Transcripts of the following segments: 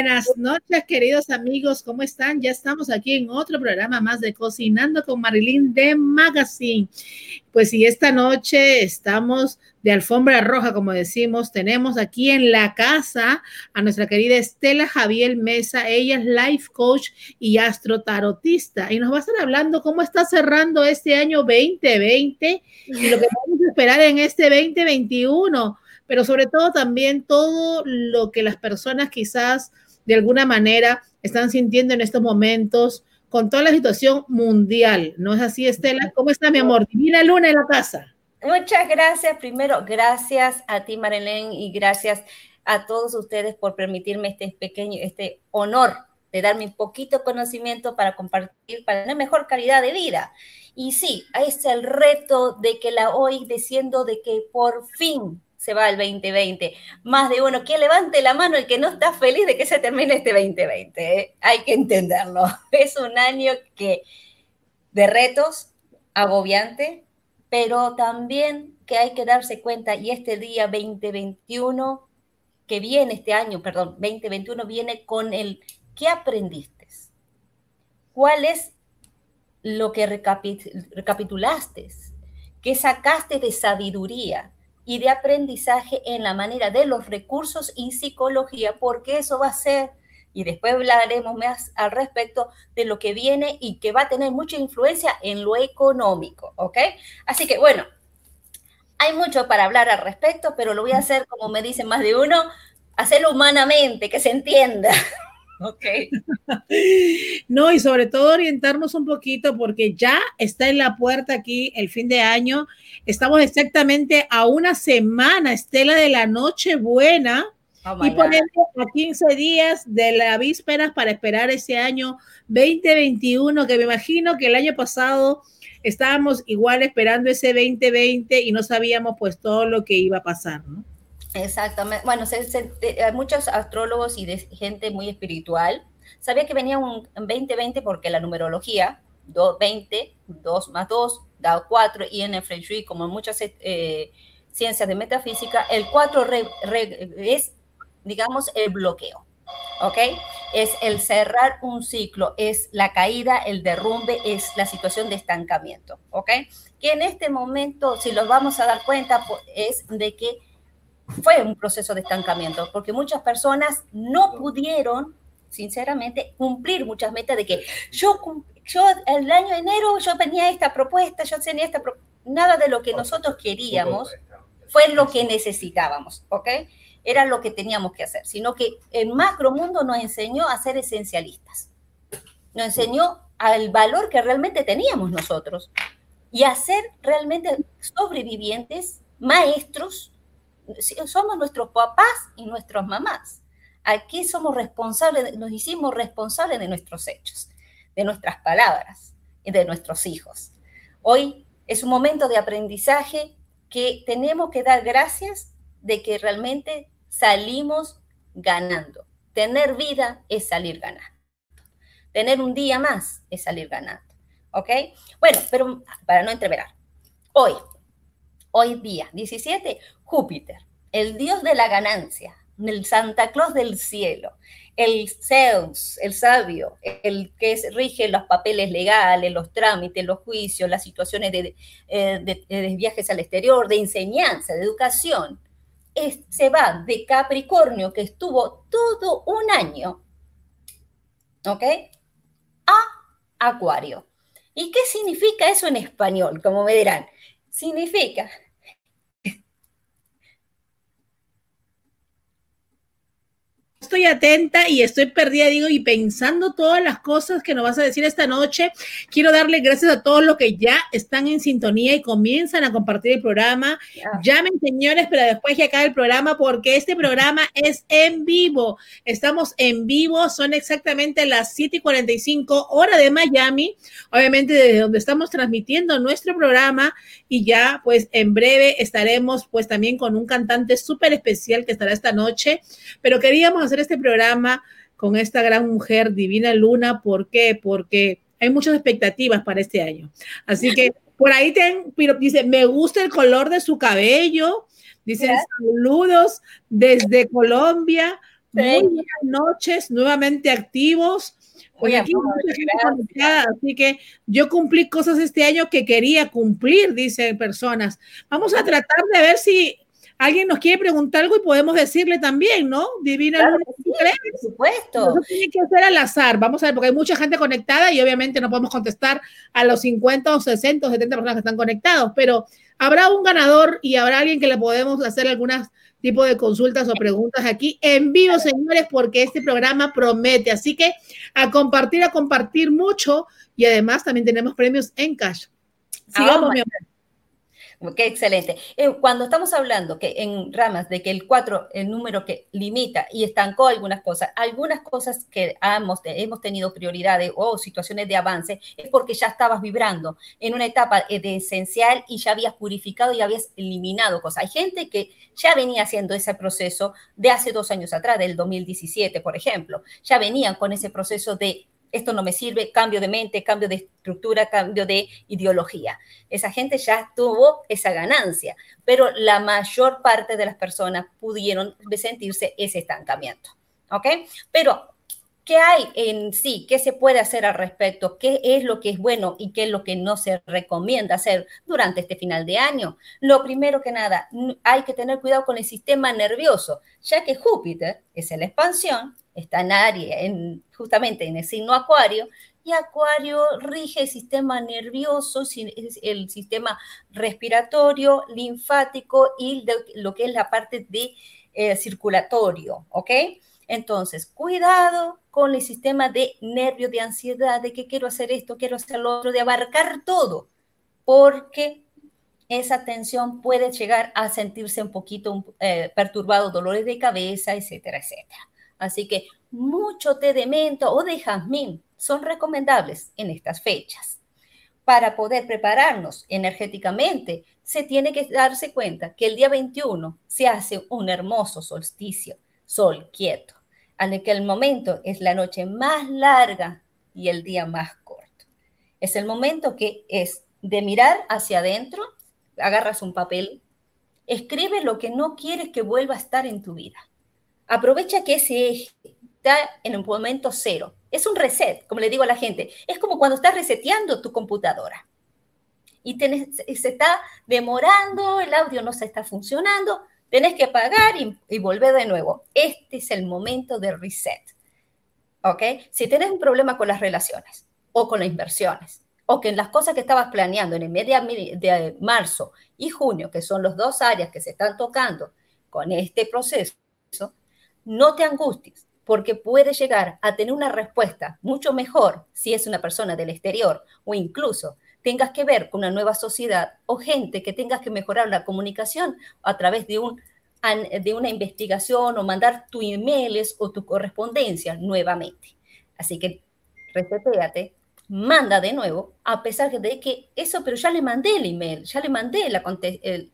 Buenas noches, queridos amigos, ¿cómo están? Ya estamos aquí en otro programa más de Cocinando con Marilyn de Magazine. Pues y esta noche estamos de alfombra roja, como decimos, tenemos aquí en la casa a nuestra querida Estela Javier Mesa, ella es life coach y astrotarotista y nos va a estar hablando cómo está cerrando este año 2020 y lo que vamos a esperar en este 2021 pero sobre todo también todo lo que las personas quizás de alguna manera están sintiendo en estos momentos con toda la situación mundial. ¿No es así, Estela? ¿Cómo está, mi amor? Divina Luna en la casa. Muchas gracias. Primero, gracias a ti, Marilén, y gracias a todos ustedes por permitirme este pequeño, este honor de darme un poquito conocimiento para compartir, para tener mejor calidad de vida. Y sí, es el reto de que la hoy diciendo de que por fin se va el 2020. Más de uno, que levante la mano el que no está feliz de que se termine este 2020. ¿eh? Hay que entenderlo. Es un año que de retos, agobiante, pero también que hay que darse cuenta, y este día 2021, que viene este año, perdón, 2021 viene con el ¿qué aprendiste? ¿Cuál es lo que recapitulaste? ¿Qué sacaste de sabiduría? Y de aprendizaje en la manera de los recursos y psicología, porque eso va a ser, y después hablaremos más al respecto de lo que viene y que va a tener mucha influencia en lo económico, ¿ok? Así que bueno, hay mucho para hablar al respecto, pero lo voy a hacer, como me dicen más de uno, hacerlo humanamente, que se entienda. Ok. No, y sobre todo orientarnos un poquito porque ya está en la puerta aquí el fin de año. Estamos exactamente a una semana, Estela, de la noche buena. Oh y ponemos a 15 días de la víspera para esperar ese año 2021, que me imagino que el año pasado estábamos igual esperando ese 2020 y no sabíamos pues todo lo que iba a pasar, ¿no? Exactamente. Bueno, hay muchos astrólogos y gente muy espiritual. Sabía que venía un 2020 porque la numerología, 20, 2 más 2, da 4, y en el Feng Shui, como en muchas eh, ciencias de metafísica, el 4 es, digamos, el bloqueo. ¿Ok? Es el cerrar un ciclo, es la caída, el derrumbe, es la situación de estancamiento. ¿Ok? Que en este momento, si los vamos a dar cuenta, pues, es de que fue un proceso de estancamiento, porque muchas personas no pudieron, sinceramente, cumplir muchas metas de que yo, yo el año de enero yo tenía esta propuesta, yo tenía esta nada de lo que nosotros queríamos fue lo que necesitábamos, ¿ok? Era lo que teníamos que hacer, sino que el macro mundo nos enseñó a ser esencialistas, nos enseñó al valor que realmente teníamos nosotros y a ser realmente sobrevivientes, maestros somos nuestros papás y nuestras mamás. Aquí somos responsables, nos hicimos responsables de nuestros hechos, de nuestras palabras y de nuestros hijos. Hoy es un momento de aprendizaje que tenemos que dar gracias de que realmente salimos ganando. Tener vida es salir ganando. Tener un día más es salir ganando. ¿Ok? Bueno, pero para no entreverar, hoy, hoy día 17, Júpiter, el dios de la ganancia, el Santa Claus del cielo, el Zeus, el sabio, el que rige los papeles legales, los trámites, los juicios, las situaciones de, eh, viajes al exterior, de enseñanza, de educación, se va de Capricornio, que estuvo todo un año, ¿ok? A Acuario. ¿Y qué significa eso en español? Como me dirán, significa estoy atenta y estoy perdida, digo, y pensando todas las cosas que nos vas a decir esta noche. Quiero darle gracias a todos los que ya están en sintonía y comienzan a compartir el programa. Llamen, señores, pero después que acabe el programa, porque este programa es en vivo. Estamos en vivo, son exactamente las 7 y 45 hora de Miami, obviamente desde donde estamos transmitiendo nuestro programa y ya pues en breve estaremos pues también con un cantante súper especial que estará esta noche, pero queríamos hacer este programa con esta gran mujer, Divina Luna. ¿Por qué? Porque hay muchas expectativas para este año. Así que por ahí ten, dice, me gusta el color de su cabello. Dice, saludos desde Colombia. Muy buenas noches, nuevamente activos. Aquí así que yo cumplí cosas este año que quería cumplir, dicen personas. Vamos a tratar de ver si alguien nos quiere preguntar algo y podemos decirle también, ¿no? Divina claro sí, por supuesto. No tiene que ser al azar, vamos a ver, porque hay mucha gente conectada y obviamente no podemos contestar a los 50 o 60 o 70 personas que están conectados, pero habrá un ganador y habrá alguien que le podemos hacer algunas tipo de consultas o preguntas aquí en vivo, señores, porque este programa promete. Así que a compartir, a compartir mucho y además también tenemos premios en cash. Sigamos, mi amor. Qué excelente. Eh, cuando estamos hablando que en ramas de que el 4, el número que limita y estancó algunas cosas, algunas cosas que hemos, hemos tenido prioridades o situaciones de avance, es porque ya estabas vibrando en una etapa eh, de esencial y ya habías purificado y habías eliminado cosas. Hay gente que ya venía haciendo ese proceso de hace dos años atrás, del 2017, por ejemplo. Ya venían con ese proceso de esto no me sirve, cambio de mente, cambio de estructura, cambio de ideología. Esa gente ya tuvo esa ganancia, pero la mayor parte de las personas pudieron sentirse ese estancamiento. ¿Ok? Pero ¿Qué hay en sí? ¿Qué se puede hacer al respecto? ¿Qué es lo que es bueno y qué es lo que no se recomienda hacer durante este final de año? Lo primero que nada, hay que tener cuidado con el sistema nervioso, ya que Júpiter es la expansión, está en área, en, justamente en el signo Acuario, y Acuario rige el sistema nervioso, el sistema respiratorio, linfático y lo que es la parte de eh, circulatorio, ¿ok? Entonces, cuidado con el sistema de nervios, de ansiedad, de que quiero hacer esto, quiero hacer lo otro, de abarcar todo, porque esa tensión puede llegar a sentirse un poquito eh, perturbado, dolores de cabeza, etcétera, etcétera. Así que mucho té de menta o de jazmín son recomendables en estas fechas. Para poder prepararnos energéticamente, se tiene que darse cuenta que el día 21 se hace un hermoso solsticio, sol quieto en que el momento es la noche más larga y el día más corto. Es el momento que es de mirar hacia adentro, agarras un papel, escribe lo que no quieres que vuelva a estar en tu vida. Aprovecha que ese eje está en un momento cero. Es un reset, como le digo a la gente. Es como cuando estás reseteando tu computadora y se está demorando, el audio no se está funcionando, Tenés que pagar y, volver de nuevo. Este es el momento de reset. ¿Ok? Si tenés un problema con las relaciones o con las inversiones o que en las cosas que estabas planeando en el mes de marzo y junio, que son los dos áreas que se están tocando con este proceso, no te angusties, porque puedes llegar a tener una respuesta mucho mejor si es una persona del exterior o incluso tengas que ver con una nueva sociedad o gente que tengas que mejorar la comunicación a través de, un, de una investigación o mandar tu emails o tu correspondencia nuevamente. Así que reseteate, manda de nuevo, a pesar de que eso, pero ya le mandé el email, ya le mandé el,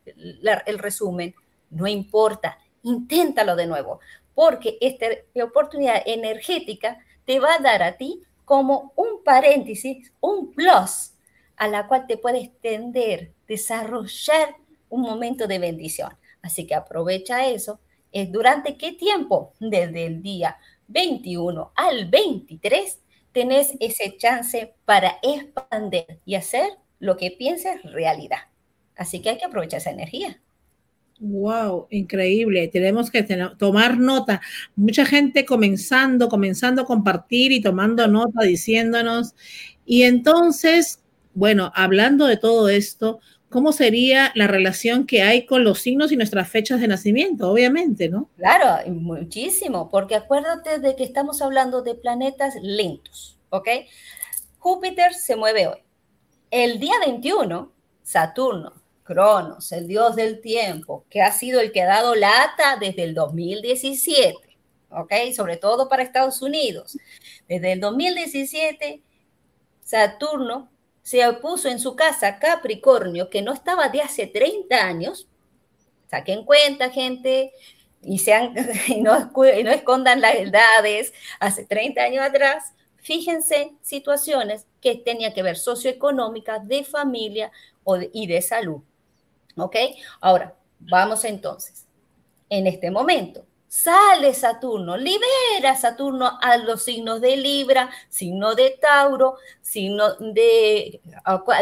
el resumen, no importa, inténtalo de nuevo, porque esta oportunidad energética te va a dar a ti como un paréntesis, un plus a la cual te puedes extender, desarrollar un momento de bendición. Así que aprovecha eso. ¿Es ¿Durante qué tiempo? Desde el día 21 al 23 tenés ese chance para expandir y hacer lo que pienses realidad. Así que hay que aprovechar esa energía. Wow, increíble. Tenemos que tomar nota. Mucha gente comenzando, comenzando a compartir y tomando nota, diciéndonos. Y entonces, bueno, hablando de todo esto, ¿cómo sería la relación que hay con los signos y nuestras fechas de nacimiento? Obviamente, ¿no? Claro, muchísimo, porque acuérdate de que estamos hablando de planetas lentos, ¿ok? Júpiter se mueve hoy. El día 21, Saturno, Cronos, el dios del tiempo, que ha sido el que ha dado lata desde el 2017, ¿ok? Sobre todo para Estados Unidos. Desde el 2017, Saturno se opuso en su casa Capricornio, que no estaba de hace 30 años, saquen cuenta, gente, y, sean, no, no escondan las edades, hace 30 años atrás, fíjense situaciones que tenían que ver socioeconómicas, de familia y de salud. ¿Ok? Ahora, vamos entonces. En este momento, Sale Saturno, libera Saturno a los signos de Libra, signo de Tauro, signo de,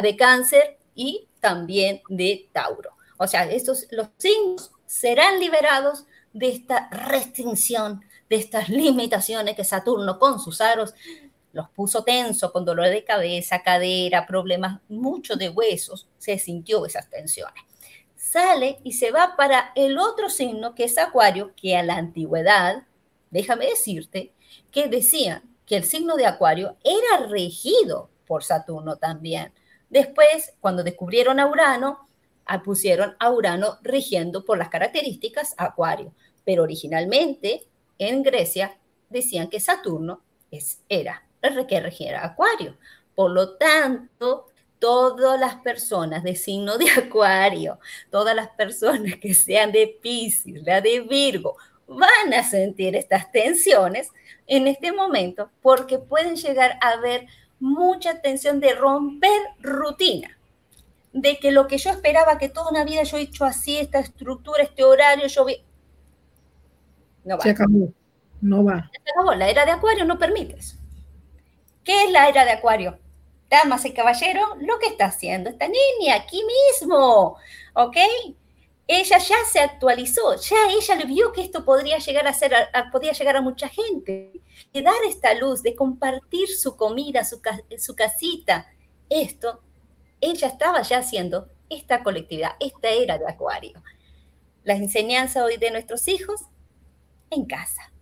de Cáncer y también de Tauro. O sea, estos, los signos serán liberados de esta restricción, de estas limitaciones que Saturno con sus aros los puso tenso, con dolor de cabeza, cadera, problemas, mucho de huesos, se sintió esas tensiones sale y se va para el otro signo que es Acuario, que a la antigüedad, déjame decirte, que decían que el signo de Acuario era regido por Saturno también. Después, cuando descubrieron a Urano, ah, pusieron a Urano rigiendo por las características Acuario. Pero originalmente en Grecia decían que Saturno era el que regía Acuario. Por lo tanto, todas las personas de signo de Acuario, todas las personas que sean de Pisces, la de Virgo, van a sentir estas tensiones en este momento porque pueden llegar a haber mucha tensión de romper rutina, de que lo que yo esperaba que toda una vida yo he hecho así, esta estructura, este horario, yo vi... No va. Se acabó, no va. Se acabó, la era de Acuario no permite eso. ¿Qué es la era de Acuario? Damas y caballeros, lo que está haciendo esta niña aquí mismo, ¿ok? Ella ya se actualizó, ya ella le vio que esto podría llegar a ser, podía llegar a mucha gente, de dar esta luz, de compartir su comida, su, su casita, esto, ella estaba ya haciendo esta colectividad, esta era de Acuario. Las enseñanzas hoy de nuestros hijos en casa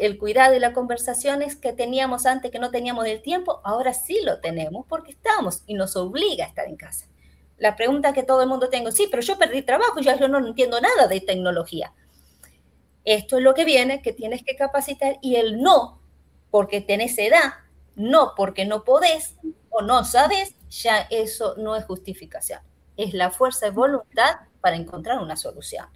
el cuidado y las conversaciones que teníamos antes, que no teníamos el tiempo, ahora sí lo tenemos porque estamos y nos obliga a estar en casa. La pregunta que todo el mundo tengo, sí, pero yo perdí trabajo, yo, yo no entiendo nada de tecnología. Esto es lo que viene, que tienes que capacitar y el no, porque tenés edad, no porque no podés o no sabes, ya eso no es justificación. Es la fuerza de voluntad para encontrar una solución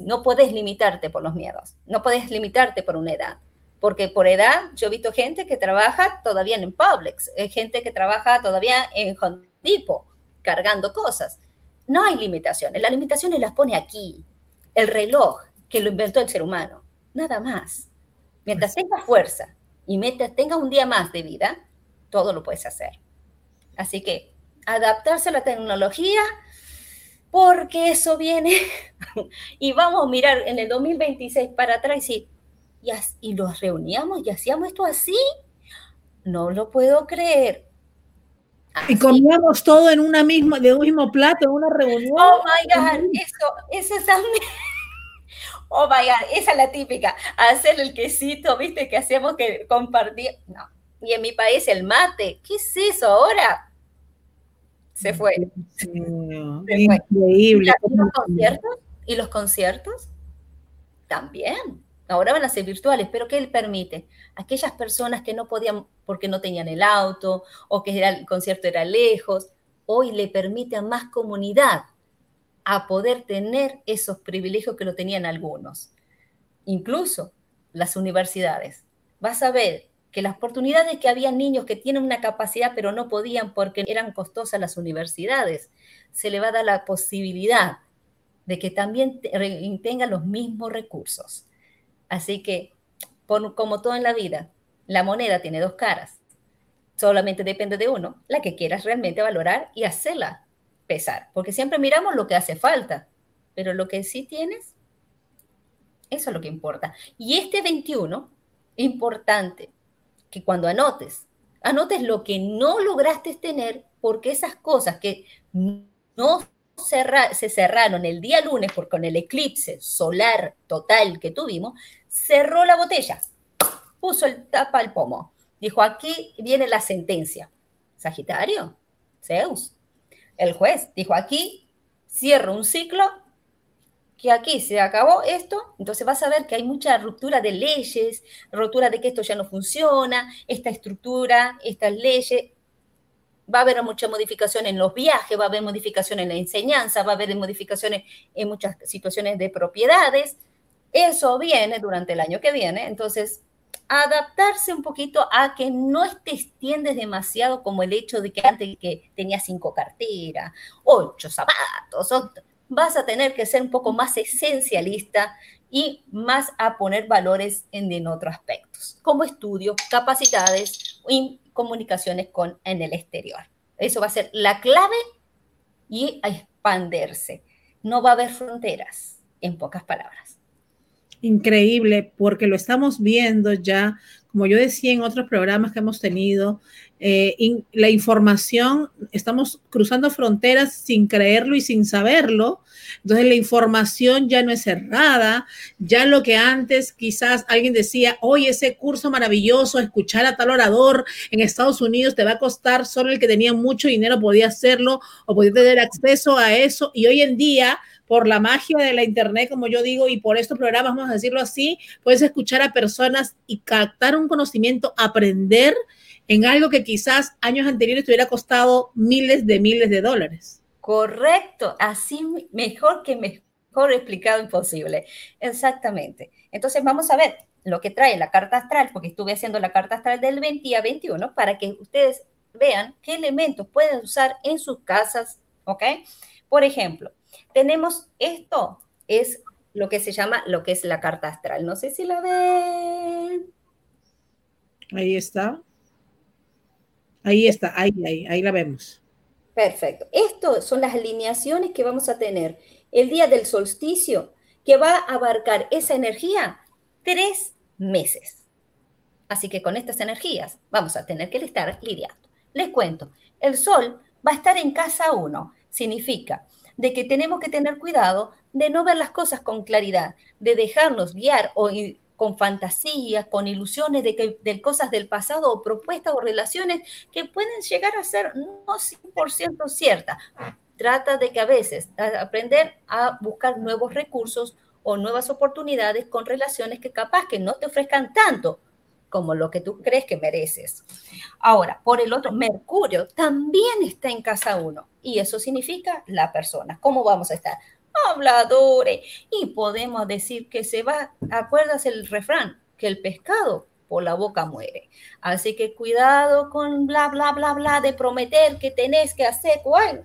no puedes limitarte por los miedos, no puedes limitarte por una edad, porque por edad yo he visto gente que trabaja todavía en Publix, hay gente que trabaja todavía en Home Depot, cargando cosas. No hay limitaciones, las limitaciones las pone aquí, el reloj que lo inventó el ser humano, nada más. Mientras tengas fuerza y mientras tengas un día más de vida, todo lo puedes hacer. Así que adaptarse a la tecnología porque eso viene y vamos a mirar en el 2026 para atrás y, y, y los reuníamos y hacíamos esto así. No lo puedo creer. Y comíamos todo en una misma, de un mismo plato, en una reunión. Oh my God, eso, eso es también. Oh my God, esa es la típica. Hacer el quesito, viste, que hacemos que compartir. No. Y en mi país el mate. ¿Qué es eso ahora? Se fue. Increíble. ¿Y los conciertos? ¿Y los conciertos? También. Ahora van a ser virtuales, pero ¿qué le permite? Aquellas personas que no podían porque no tenían el auto o que el concierto era lejos, hoy le permite a más comunidad a poder tener esos privilegios que lo tenían algunos. Incluso las universidades. Vas a ver que las oportunidades que había niños que tienen una capacidad pero no podían porque eran costosas las universidades, se le va a dar la posibilidad de que también tengan los mismos recursos. Así que, como todo en la vida, la moneda tiene dos caras. Solamente depende de uno, la que quieras realmente valorar y hacerla pesar. Porque siempre miramos lo que hace falta, pero lo que sí tienes, eso es lo que importa. Y este 21, importante, que cuando anotes, anotes lo que no lograste tener, porque esas cosas que no se cerraron el día lunes por con el eclipse solar total que tuvimos, cerró la botella, puso el tapa al pomo. Dijo, aquí viene la sentencia. Sagitario, Zeus. El juez dijo, aquí cierro un ciclo que aquí se acabó esto, entonces vas a ver que hay mucha ruptura de leyes, ruptura de que esto ya no funciona, esta estructura, estas leyes, va a haber mucha modificación en los viajes, va a haber modificación en la enseñanza, va a haber modificaciones en muchas situaciones de propiedades. Eso viene durante el año que viene, entonces adaptarse un poquito a que no te extiendes demasiado como el hecho de que antes que tenía cinco carteras, ocho zapatos, vas a tener que ser un poco más esencialista y más a poner valores en, en otros aspectos, como estudios, capacidades y comunicaciones con, en el exterior. Eso va a ser la clave y a expandirse. No va a haber fronteras, en pocas palabras. Increíble, porque lo estamos viendo ya, como yo decía en otros programas que hemos tenido, eh, la información, estamos cruzando fronteras sin creerlo y sin saberlo. Entonces la información ya no es cerrada, ya lo que antes quizás alguien decía, hoy ese curso maravilloso, escuchar a tal orador en Estados Unidos te va a costar, solo el que tenía mucho dinero podía hacerlo o podía tener acceso a eso. Y hoy en día por la magia de la internet, como yo digo, y por estos programas, vamos a decirlo así, puedes escuchar a personas y captar un conocimiento, aprender en algo que quizás años anteriores te hubiera costado miles de miles de dólares. Correcto, así mejor que mejor explicado imposible. Exactamente. Entonces vamos a ver lo que trae la carta astral, porque estuve haciendo la carta astral del 20 a 21 para que ustedes vean qué elementos pueden usar en sus casas, ¿ok? Por ejemplo, tenemos esto, es lo que se llama, lo que es la carta astral. No sé si la ven. Ahí está. Ahí está, ahí, ahí, ahí la vemos. Perfecto. Estas son las alineaciones que vamos a tener el día del solsticio, que va a abarcar esa energía tres meses. Así que con estas energías vamos a tener que estar lidiando. Les cuento, el sol va a estar en casa 1. Significa de que tenemos que tener cuidado de no ver las cosas con claridad, de dejarnos guiar o con fantasías, con ilusiones de, que, de cosas del pasado o propuestas o relaciones que pueden llegar a ser no 100% ciertas. Trata de que a veces aprender a buscar nuevos recursos o nuevas oportunidades con relaciones que capaz que no te ofrezcan tanto como lo que tú crees que mereces. Ahora, por el otro, Mercurio también está en casa 1 y eso significa la persona. ¿Cómo vamos a estar? Habladores. Y podemos decir que se va, acuerdas el refrán, que el pescado por la boca muere. Así que cuidado con bla, bla, bla, bla de prometer que tenés que hacer, bueno,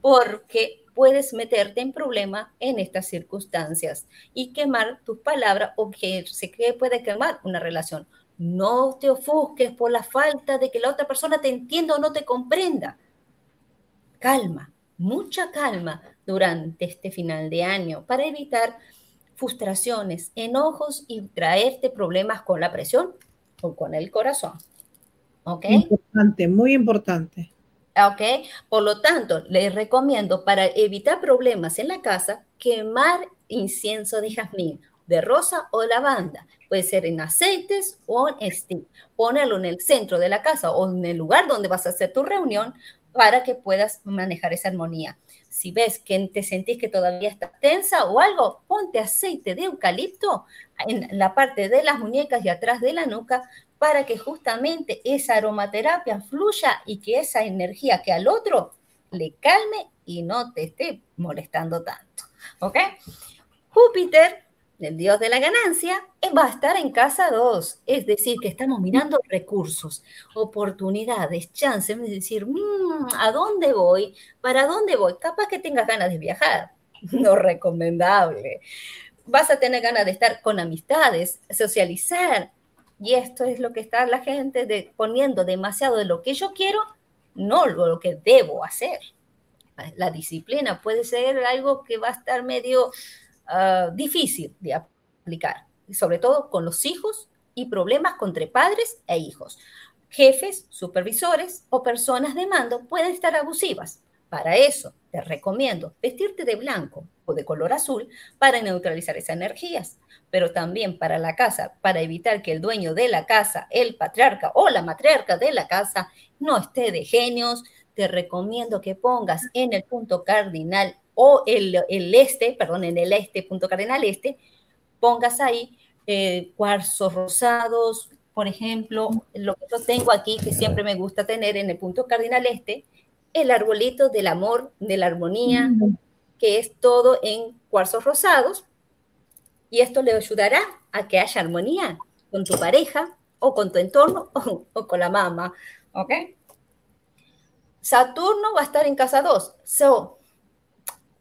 porque puedes meterte en problemas en estas circunstancias y quemar tus palabras o que se puede quemar una relación. No te ofusques por la falta de que la otra persona te entienda o no te comprenda. Calma, mucha calma durante este final de año para evitar frustraciones, enojos y traerte problemas con la presión o con el corazón. ¿Ok? Importante, muy importante. ¿Ok? Por lo tanto, les recomiendo para evitar problemas en la casa, quemar incienso de jazmín, de rosa o lavanda. Puede ser en aceites o en stick. Ponerlo en el centro de la casa o en el lugar donde vas a hacer tu reunión para que puedas manejar esa armonía. Si ves que te sentís que todavía estás tensa o algo, ponte aceite de eucalipto en la parte de las muñecas y atrás de la nuca para que justamente esa aromaterapia fluya y que esa energía que al otro le calme y no te esté molestando tanto. ¿Ok? Júpiter el dios de la ganancia, va a estar en casa 2. Es decir, que estamos mirando recursos, oportunidades, chances, es decir, mm, ¿a dónde voy? ¿Para dónde voy? Capaz que tengas ganas de viajar. No recomendable. Vas a tener ganas de estar con amistades, socializar. Y esto es lo que está la gente poniendo demasiado de lo que yo quiero, no lo que debo hacer. La disciplina puede ser algo que va a estar medio Ah, difícil de aplicar, sobre todo con los hijos y problemas entre padres e hijos. Jefes, supervisores o personas de mando pueden estar abusivas. Para eso, te recomiendo vestirte de blanco o de color azul para neutralizar esas energías, pero también para la casa, para evitar que el dueño de la casa, el patriarca o la matriarca de la casa, no esté de genios, te recomiendo que pongas en el punto cardinal o el, este, perdón, en el este, punto cardenal este, pongas ahí eh, cuarzos rosados, por ejemplo, lo que yo tengo aquí, que siempre me gusta tener en el punto cardinal este, el arbolito del amor, de la armonía, que es todo en cuarzos rosados, y esto le ayudará a que haya armonía con tu pareja o con tu entorno o, con la mamá, ¿ok? Saturno va a estar en casa 2, so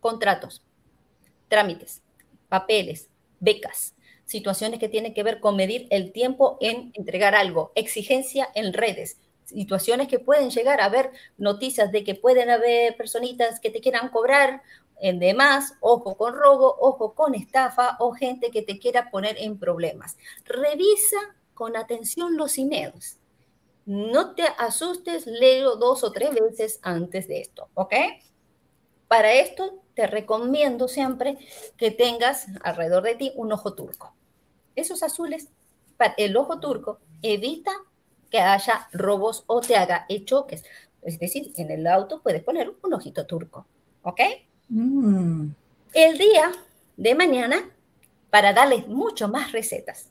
contratos, trámites, papeles, becas, situaciones que tienen que ver con medir el tiempo en entregar algo, exigencia en redes, situaciones que pueden llegar a haber noticias de que pueden haber personitas que te quieran cobrar en demás, ojo con robo, ojo con estafa o gente que te quiera poner en problemas. Revisa con atención los emails. No te asustes, leo dos o tres veces antes de esto, ¿ok? Para esto te recomiendo siempre que tengas alrededor de ti un ojo turco. Esos azules, el ojo turco evita que haya robos o te haga choques. Es decir, en el auto puedes poner un ojito turco, ¿ok? Mm. El día de mañana, para darles mucho más recetas,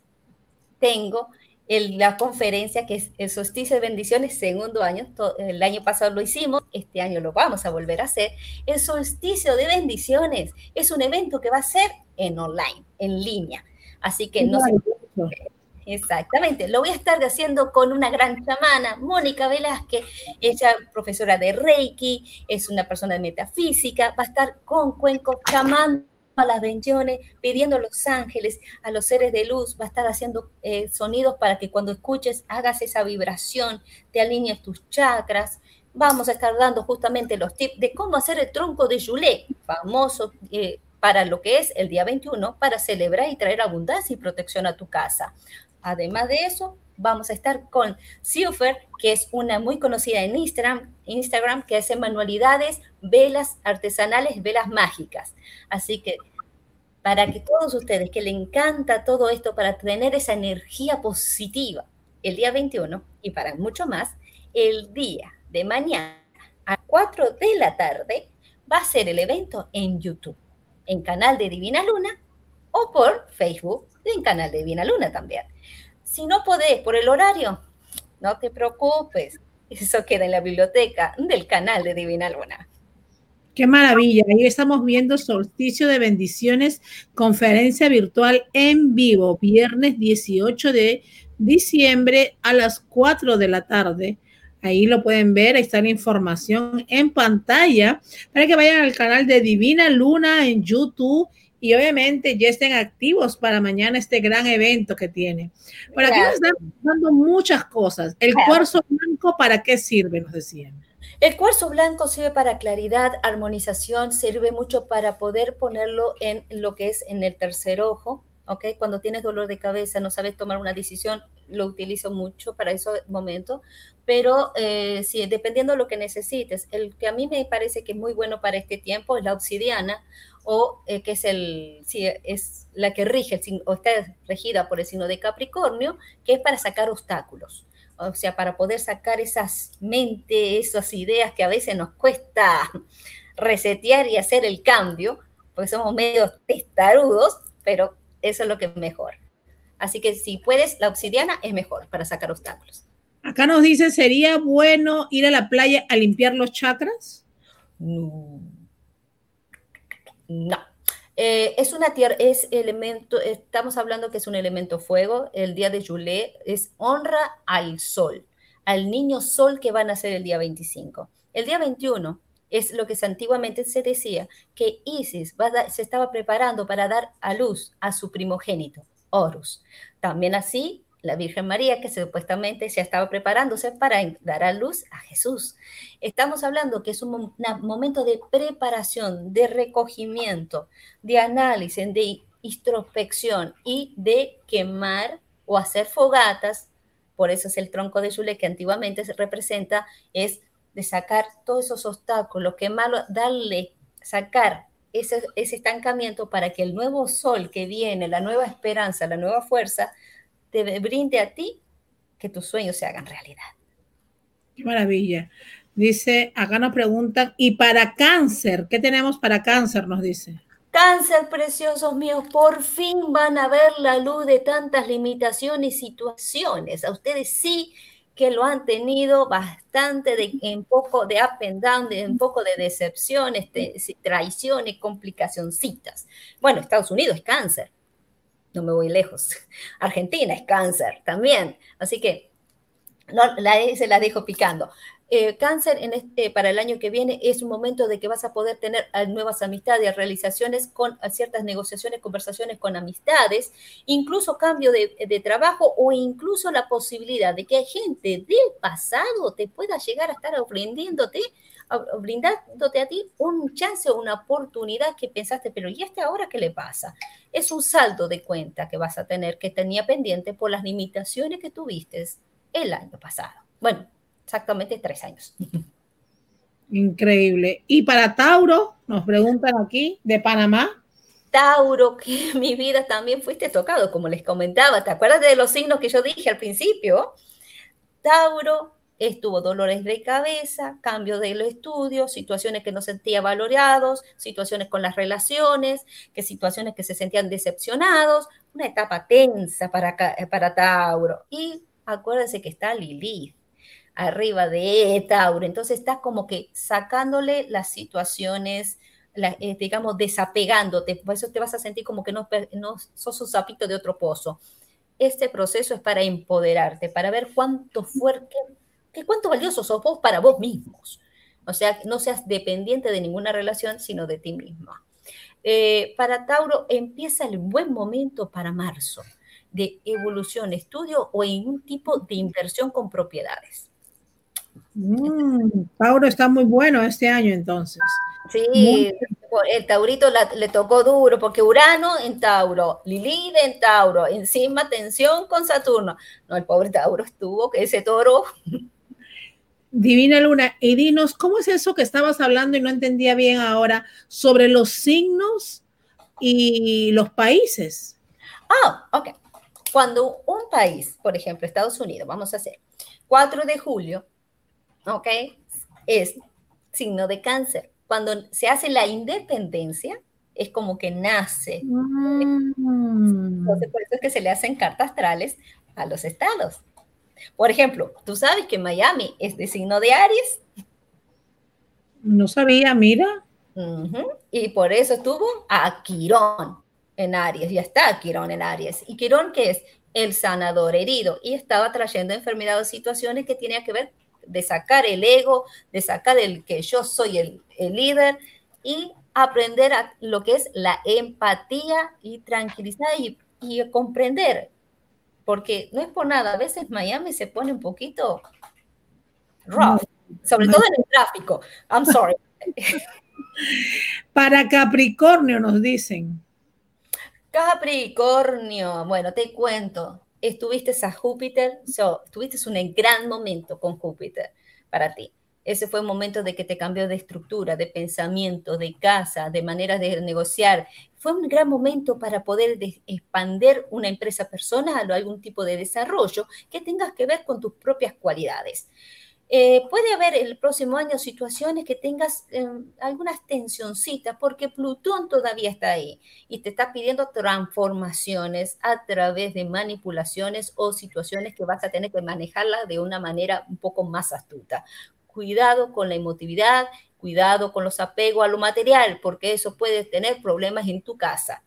tengo la conferencia que es el solsticio de bendiciones, segundo año. el año pasado lo hicimos, este año lo vamos a volver a hacer. El solsticio de bendiciones es un evento que va a ser en online, en línea. Así que no se... Exactamente, lo voy a estar haciendo con una gran chamana, Mónica Velázquez, ella profesora de Reiki, es una persona de metafísica, va a estar con cuencos chamando a las bendiciones, pidiendo a los ángeles, a los seres de luz, va a estar haciendo eh, sonidos para que cuando escuches hagas esa vibración, te alinees tus chakras. Vamos a estar dando justamente los tips de cómo hacer el tronco de Julé, famoso eh, para lo que es el día 21, para celebrar y traer abundancia y protección a tu casa. Además de eso, vamos a estar con Silver, que es una muy conocida en Instagram, Instagram que hace manualidades, velas artesanales, velas mágicas. Así que para que todos ustedes que le encanta todo esto, para tener esa energía positiva el día 21 y para mucho más, el día de mañana a 4 de la tarde va a ser el evento en YouTube, en canal de Divina Luna o por Facebook en canal de Divina Luna también. Si no podés por el horario, no te preocupes. Eso queda en la biblioteca del canal de Divina Luna. Qué maravilla. Ahí estamos viendo Solsticio de Bendiciones, conferencia virtual en vivo, viernes 18 de diciembre a las 4 de la tarde. Ahí lo pueden ver, ahí está la información en pantalla para que vayan al canal de Divina Luna en YouTube y obviamente ya estén activos para mañana este gran evento que tiene. Por aquí nos están dando muchas cosas. El cuarzo blanco, ¿para qué sirve? Nos decían. El cuarzo blanco sirve para claridad, armonización, sirve mucho para poder ponerlo en lo que es en el tercer ojo, ¿ok? Cuando tienes dolor de cabeza, no sabes tomar una decisión, lo utilizo mucho para ese momento, pero eh, sí, dependiendo de lo que necesites. El que a mí me parece que es muy bueno para este tiempo es la obsidiana, o eh, que es, el, sí, es la que rige, el, o está regida por el signo de Capricornio, que es para sacar obstáculos. O sea, para poder sacar esas mentes, esas ideas que a veces nos cuesta resetear y hacer el cambio, porque somos medio testarudos, pero eso es lo que es mejor. Así que si puedes, la obsidiana es mejor para sacar obstáculos. Acá nos dice, ¿sería bueno ir a la playa a limpiar los chakras? No no. Eh, es una tierra, es elemento, estamos hablando que es un elemento fuego. El día de Yule es honra al sol, al niño sol que van a ser el día 25. El día 21 es lo que antiguamente se decía, que Isis se estaba preparando para dar a luz a su primogénito, Horus. También así la Virgen María, que supuestamente ya estaba preparándose para dar a luz a Jesús. Estamos hablando que es un, momento de preparación, de recogimiento, de análisis, de introspección y de quemar o hacer fogatas. Por eso es el tronco de Yule que antiguamente se representa, es de sacar todos esos obstáculos, quemarlo, darle, sacar ese estancamiento para que el nuevo sol que viene, la nueva esperanza, la nueva fuerza, te brinde a ti que tus sueños se hagan realidad. Qué maravilla. Dice, acá nos preguntan, ¿y para cáncer? ¿Qué tenemos para cáncer? Nos dice. Cáncer, preciosos míos, por fin van a ver la luz de tantas limitaciones y situaciones. A ustedes sí que lo han tenido bastante de, en poco de up and down, de, un poco de decepciones, de, traiciones, complicacioncitas. Bueno, Estados Unidos es cáncer no me voy lejos. Argentina es cáncer también. Así que no, la, se la dejo picando. Eh, cáncer en este, para el año que viene es un momento de que vas a poder tener eh, nuevas amistades, realizaciones con ciertas negociaciones, conversaciones con amistades, incluso cambio de, trabajo o incluso la posibilidad de que gente del pasado te pueda llegar a estar ofreciéndote brindándote a ti un chance o una oportunidad que pensaste, pero ¿y este ahora qué le pasa? Es un saldo de cuenta que vas a tener que tenía pendiente por las limitaciones que tuviste el año pasado. Bueno, exactamente tres años. Increíble. Y para Tauro, nos preguntan aquí, de Panamá. Tauro, que mi vida también fuiste tocado, como les comentaba. ¿Te acuerdas de los signos que yo dije al principio? Tauro, estuvo dolores de cabeza, cambio de los estudios, situaciones que no sentía valorados, situaciones con las relaciones, que situaciones que se sentían decepcionados, una etapa tensa para, para Tauro. Y acuérdense que está Lilith arriba de Tauro, entonces estás como que sacándole las situaciones, eh, digamos, desapegándote, por eso te vas a sentir como que no, no sos un sapito de otro pozo. Este proceso es para empoderarte, para ver cuánto fuerte, ¿Qué cuánto valioso sos vos para vos mismos. O sea, no seas dependiente de ninguna relación, sino de ti misma. Eh, para Tauro empieza el buen momento para marzo de evolución, estudio o en un tipo de inversión con propiedades. Mm, Tauro está muy bueno este año entonces. Sí, el Taurito le tocó duro porque Urano en Tauro, Lilith en Tauro, encima tensión con Saturno. No, el pobre Tauro estuvo que ese toro Divina Luna, y dinos, ¿cómo es eso que estabas hablando y no entendía bien ahora sobre los signos y los países? Ah, ok. Cuando un país, por ejemplo, Estados Unidos, vamos a hacer 4 de julio, ok, es signo de cáncer. Cuando se hace la independencia, es como que nace. Mm. Entonces, por eso es que se le hacen cartas astrales a los estados. Por ejemplo, ¿tú sabes que Miami es de signo de Aries? No sabía, mira. Y por eso estuvo a Quirón en Aries, ya está Quirón en Aries. ¿Y Quirón qué es? El sanador herido. Y estaba trayendo enfermedades, situaciones que tenían que ver de sacar el ego, de sacar el que yo soy el, líder y aprender a lo que es la empatía y tranquilizar y, y comprender porque no es por nada, a veces Miami se pone un poquito rough, sobre todo en el tráfico. I'm sorry. Para Capricornio nos dicen. Capricornio, bueno, te cuento, estuviste a Júpiter, so, tuviste un gran momento con Júpiter para ti. Ese fue un momento de que te cambió de estructura, de pensamiento, de casa, de manera de negociar. Fue un gran momento para poder expandir una empresa personal o algún tipo de desarrollo que tengas que ver con tus propias cualidades. Eh, puede haber el próximo año situaciones que tengas em, algunas tensioncitas porque Plutón todavía está ahí y te está pidiendo transformaciones a través de manipulaciones o situaciones que vas a tener que manejarlas de una manera un poco más astuta cuidado con la emotividad, cuidado con los apegos a lo material, porque eso puede tener problemas en tu casa.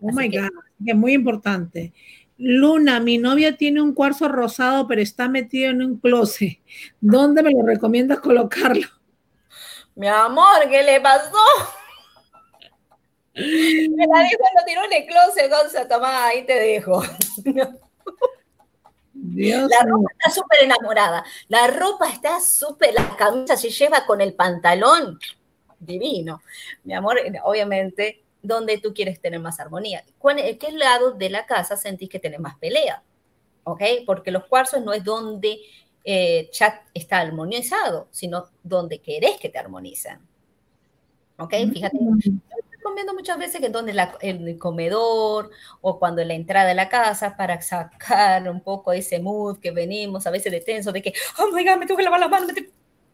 Oh my God, es muy importante. Luna, mi novia tiene un cuarzo rosado, pero está metido en un closet. ¿Dónde me lo recomiendas colocarlo? Mi amor, ¿qué le pasó? Me la dijo, lo tiró en el closet, Gonza, toma, ahí te dejo. la ropa está súper enamorada. La ropa está súper, la camisa se lleva con el pantalón. Divino. Mi amor, obviamente, donde tú quieres tener más armonía. ¿En qué lado de la casa sentís que tenés más pelea? ¿Ok? Porque los cuarzos no es donde eh, chat está armonizado, sino donde querés que te armonicen. ¿Ok? Fíjate, mm comiendo muchas veces que donde el comedor o cuando en la entrada de la casa para sacar un poco ese mood que venimos a veces de tenso, de que, oh my God, me tengo que lavar las manos.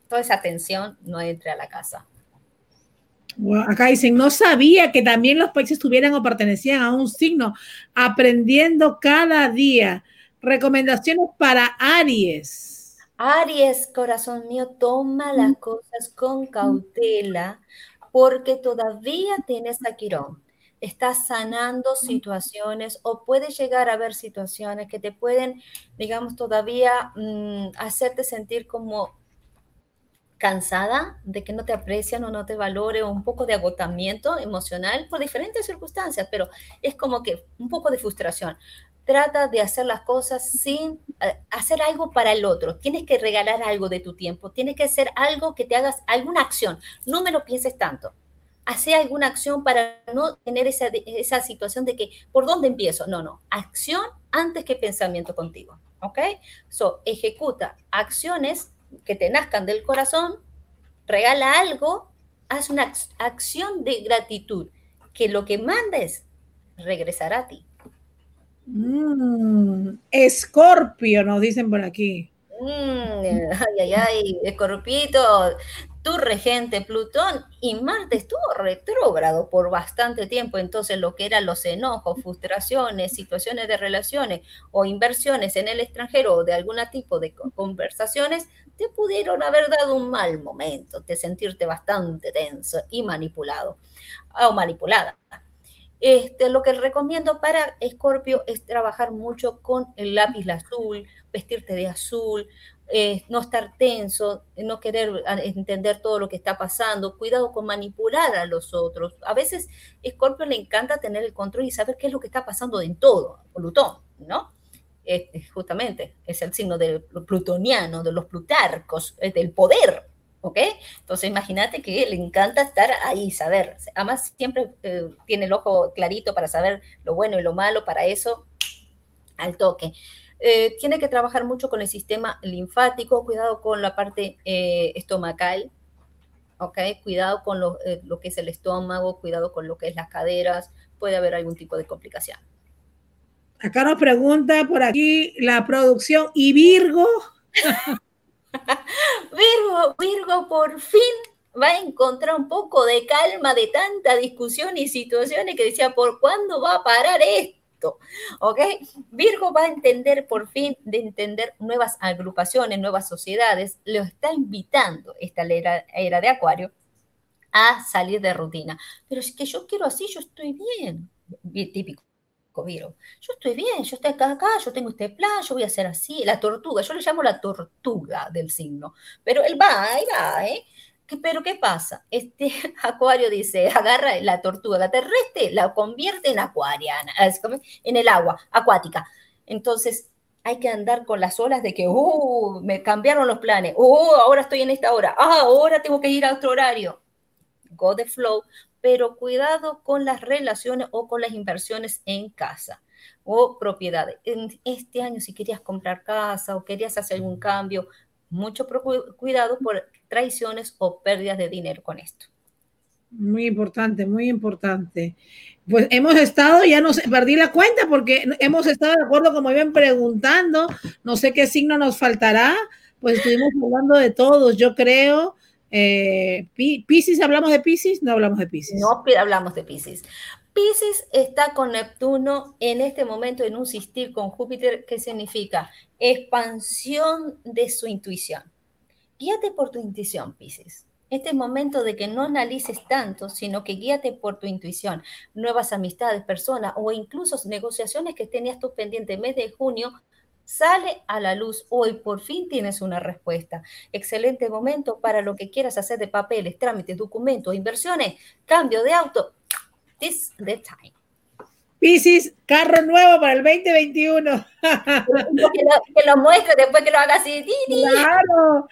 Toda esa tensión no entre a la casa. acá dicen, no sabía que también los países tuvieran o pertenecían a un signo, aprendiendo cada día. Recomendaciones para Aries. Aries, corazón mío, toma las cosas con cautela porque todavía tienes a Quirón. estás sanando situaciones o puedes llegar a ver situaciones que te pueden, digamos, todavía mm, hacerte sentir como cansada de que no te aprecian o no te valore o un poco de agotamiento emocional por diferentes circunstancias, pero es como que un poco de frustración. Trata de hacer las cosas sin eh, hacer algo para el otro. Tienes que regalar algo de tu tiempo. Tienes que hacer algo que te hagas alguna acción. No me lo pienses tanto. Hace alguna acción para no tener esa, esa situación de que, ¿por dónde empiezo? No, no. Acción antes que pensamiento contigo. ¿Ok? So, ejecuta acciones que te nazcan del corazón, regala algo, haz una acción de gratitud, que lo que mandes regresará a ti. Mm, escorpio, nos dicen por aquí. Mm, ay, ay, ay, escorpito, tu regente Plutón y Marte estuvo retrógrado por bastante tiempo, entonces lo que eran los enojos, frustraciones, situaciones de relaciones o inversiones en el extranjero o de algún tipo de conversaciones, te pudieron haber dado un mal momento, de sentirte bastante tenso y manipulado o manipulada. Este, lo que recomiendo para Escorpio es trabajar mucho con el lápiz azul, vestirte de azul, eh, no estar tenso, no querer entender todo lo que está pasando, cuidado con manipular a los otros. A veces Scorpio le encanta tener el control y saber qué es lo que está pasando en todo, Plutón, ¿no? justamente es el signo del plutoniano, de los plutarcos, del poder, ¿ok? Entonces imagínate que le encanta estar ahí, saber. Además siempre eh, tiene el ojo clarito para saber lo bueno y lo malo, para eso al toque. Eh, tiene que trabajar mucho con el sistema linfático, cuidado con la parte eh, estomacal, ¿ok? Cuidado con lo, lo, que es el estómago, cuidado con lo que es las caderas, puede haber algún tipo de complicación. Acá nos pregunta por aquí la producción, ¿y Virgo? Virgo, Virgo por fin va a encontrar un poco de calma de tanta discusión y situaciones que decía, ¿por cuándo va a parar esto? ¿ok? Virgo va a entender por fin de entender nuevas agrupaciones, nuevas sociedades, lo está invitando esta era, era de Acuario a salir de rutina. Pero es que yo quiero así, yo estoy bien, típico. Virgo. Yo estoy bien, yo estoy acá, acá, yo tengo este plan, yo voy a hacer así, la tortuga, yo le llamo la tortuga del signo, pero él va, ahí va, ¿eh? Pero ¿qué pasa? Este acuario dice, agarra la tortuga terrestre, la convierte en acuariana, en el agua, acuática. Entonces, hay que andar con las olas de que, uh, me cambiaron los planes, uh, ahora estoy en esta hora, ah, ahora tengo que ir a otro horario. Go the flow, pero cuidado con las relaciones o con las inversiones en casa o propiedades. En este año, si querías comprar casa o querías hacer algún cambio, mucho cuidado por traiciones o pérdidas de dinero con esto. Muy importante, muy importante. Pues hemos estado, ya no sé, perdí la cuenta porque hemos estado de acuerdo como iban preguntando, no sé qué signo nos faltará, pues estuvimos hablando de todos, yo creo. Eh, Pisces, ¿hablamos de Pisces? No hablamos de Pisces. No hablamos de Pisces. Pisces está con Neptuno en este momento en un sistir con Júpiter, que significa expansión de su intuición. Guíate por tu intuición, Pisces. Este es momento de que no analices tanto, sino que guíate por tu intuición. Nuevas amistades, personas o incluso negociaciones que tenías tú pendiente mes de junio, sale a la luz hoy, por fin tienes una respuesta. Excelente momento para lo que quieras hacer de papeles, trámites, documentos, inversiones, cambio de auto. This the time. Piscis, carro nuevo para el 2021. que, lo, muestre después que lo haga así. Claro.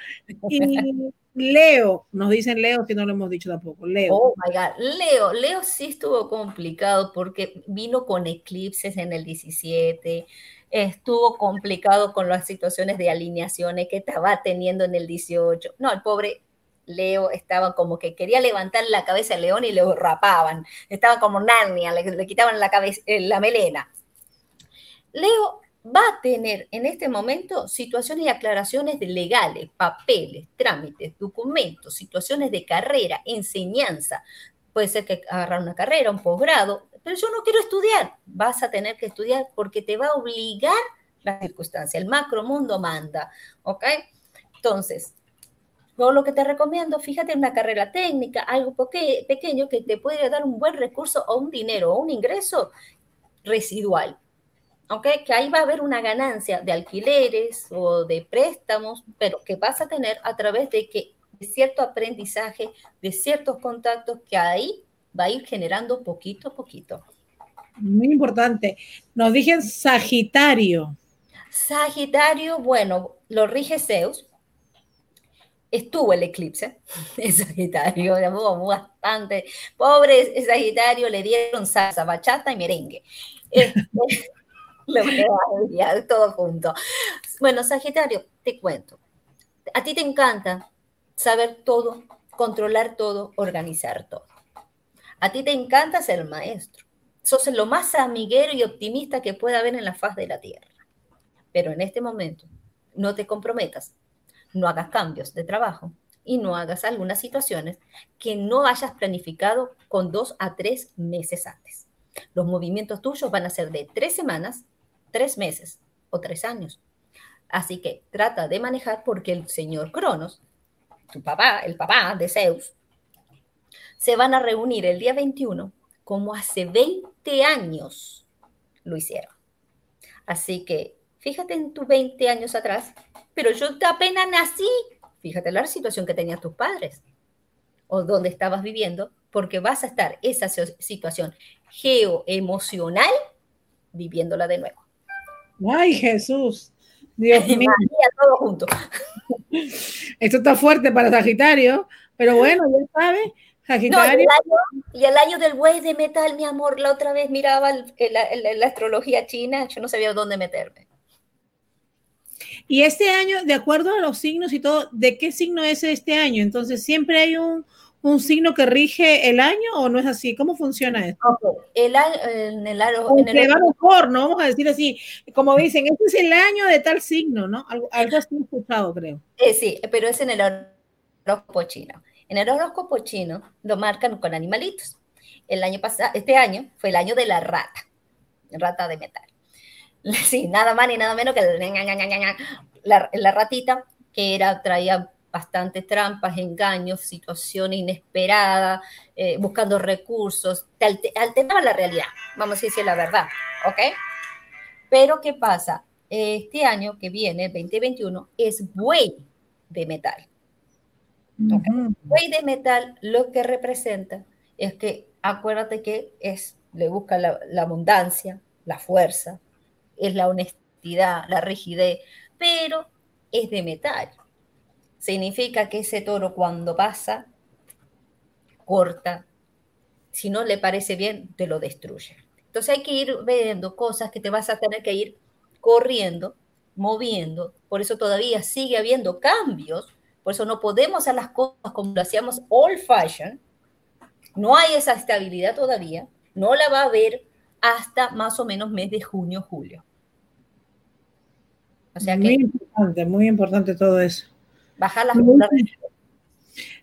Y Leo, nos dicen Leo que no lo hemos dicho tampoco. Leo. Oh my God. Leo, Leo sí estuvo complicado porque vino con eclipses en el 17. Estuvo complicado con las situaciones de alineaciones que estaba teniendo en el 18. No, el pobre Leo estaba como que quería levantar la cabeza al león y le rapaban. Estaba como Narnia, le, quitaban la, cabeza, eh, la melena. Leo va a tener en este momento situaciones y aclaraciones legales, papeles, trámites, documentos, situaciones de carrera, enseñanza. Puede ser que agarrar una carrera, un posgrado, pero yo no quiero estudiar. Vas a tener que estudiar porque te va a obligar la circunstancia. El macro mundo manda, ¿ok? Entonces, Por lo que te recomiendo, fíjate en una carrera técnica, algo pequeño que te puede dar un buen recurso o un dinero o un ingreso residual. ¿Ok? Que ahí va a haber una ganancia de alquileres o de préstamos, pero que vas a tener a través de que de cierto aprendizaje, de ciertos contactos que ahí va a ir generando poquito a poquito. Muy importante. Nos dije Sagitario. Sagitario, bueno, lo rige Zeus. Estuvo el eclipse en Sagitario, bastante. Pobre Sagitario, le dieron salsa, bachata y merengue. Este, lo veo todo junto. Bueno, Sagitario, te cuento. A ti te encanta saber todo, controlar todo, organizar todo. A ti te encanta ser maestro. Sos lo más amiguero y optimista que pueda haber en la faz de la tierra. Pero en este momento, no te comprometas, no hagas cambios de trabajo y no hagas algunas situaciones que no hayas planificado con dos a tres meses antes. Los movimientos tuyos van a ser de tres semanas tres meses o tres años. Así que trata de manejar porque el señor Cronos, tu papá, el papá de Zeus, se van a reunir el día 21 como hace 20 años lo hicieron. Así que fíjate en tus 20 años atrás, pero yo apenas nací. Fíjate la situación que tenían tus padres o donde estabas viviendo, porque vas a estar esa situación geoemocional viviéndola de nuevo. Ay, Jesús. Dios mío. todo junto. Esto está fuerte para Sagitario, pero bueno, ya sabes. Sagitario. y, el año, del buey de metal, mi amor, la otra vez miraba la astrología china, yo no sabía dónde meterme. Y este año, de acuerdo a los signos y todo, ¿de qué signo es este año? Entonces, siempre hay un, un signo que rige el año o no es así? ¿Cómo funciona esto? El en el, en el va mejor, ¿no? Vamos a decir así, como dicen, este es el año de tal signo, ¿no? Algo, algo así escuchado, creo. Eh, sí, pero es en el horóscopo chino. En el horóscopo chino lo marcan con animalitos. El año pasado, este año fue el año de la rata, rata de metal. Sí, nada más ni nada menos que la, la ratita que era, traía bastantes trampas, engaños, situación inesperada, eh, buscando recursos, te alteraba la realidad, vamos a decir la verdad, ¿ok? Pero ¿qué pasa? Este año que viene, el 2021, es buey de metal. Buey de metal lo que representa es que acuérdate que es, le busca la, la abundancia, la fuerza, es la honestidad, la rigidez, pero es de metal significa que ese toro cuando pasa, corta, si no le parece bien, te lo destruye. Entonces hay que ir viendo cosas que te vas a tener que ir corriendo, moviendo, por eso todavía sigue habiendo cambios, por eso no podemos hacer las cosas como lo hacíamos old fashion, no hay esa estabilidad todavía, no la va a haber hasta más o menos mes de junio, julio. O sea muy importante, muy importante todo eso. Bajar las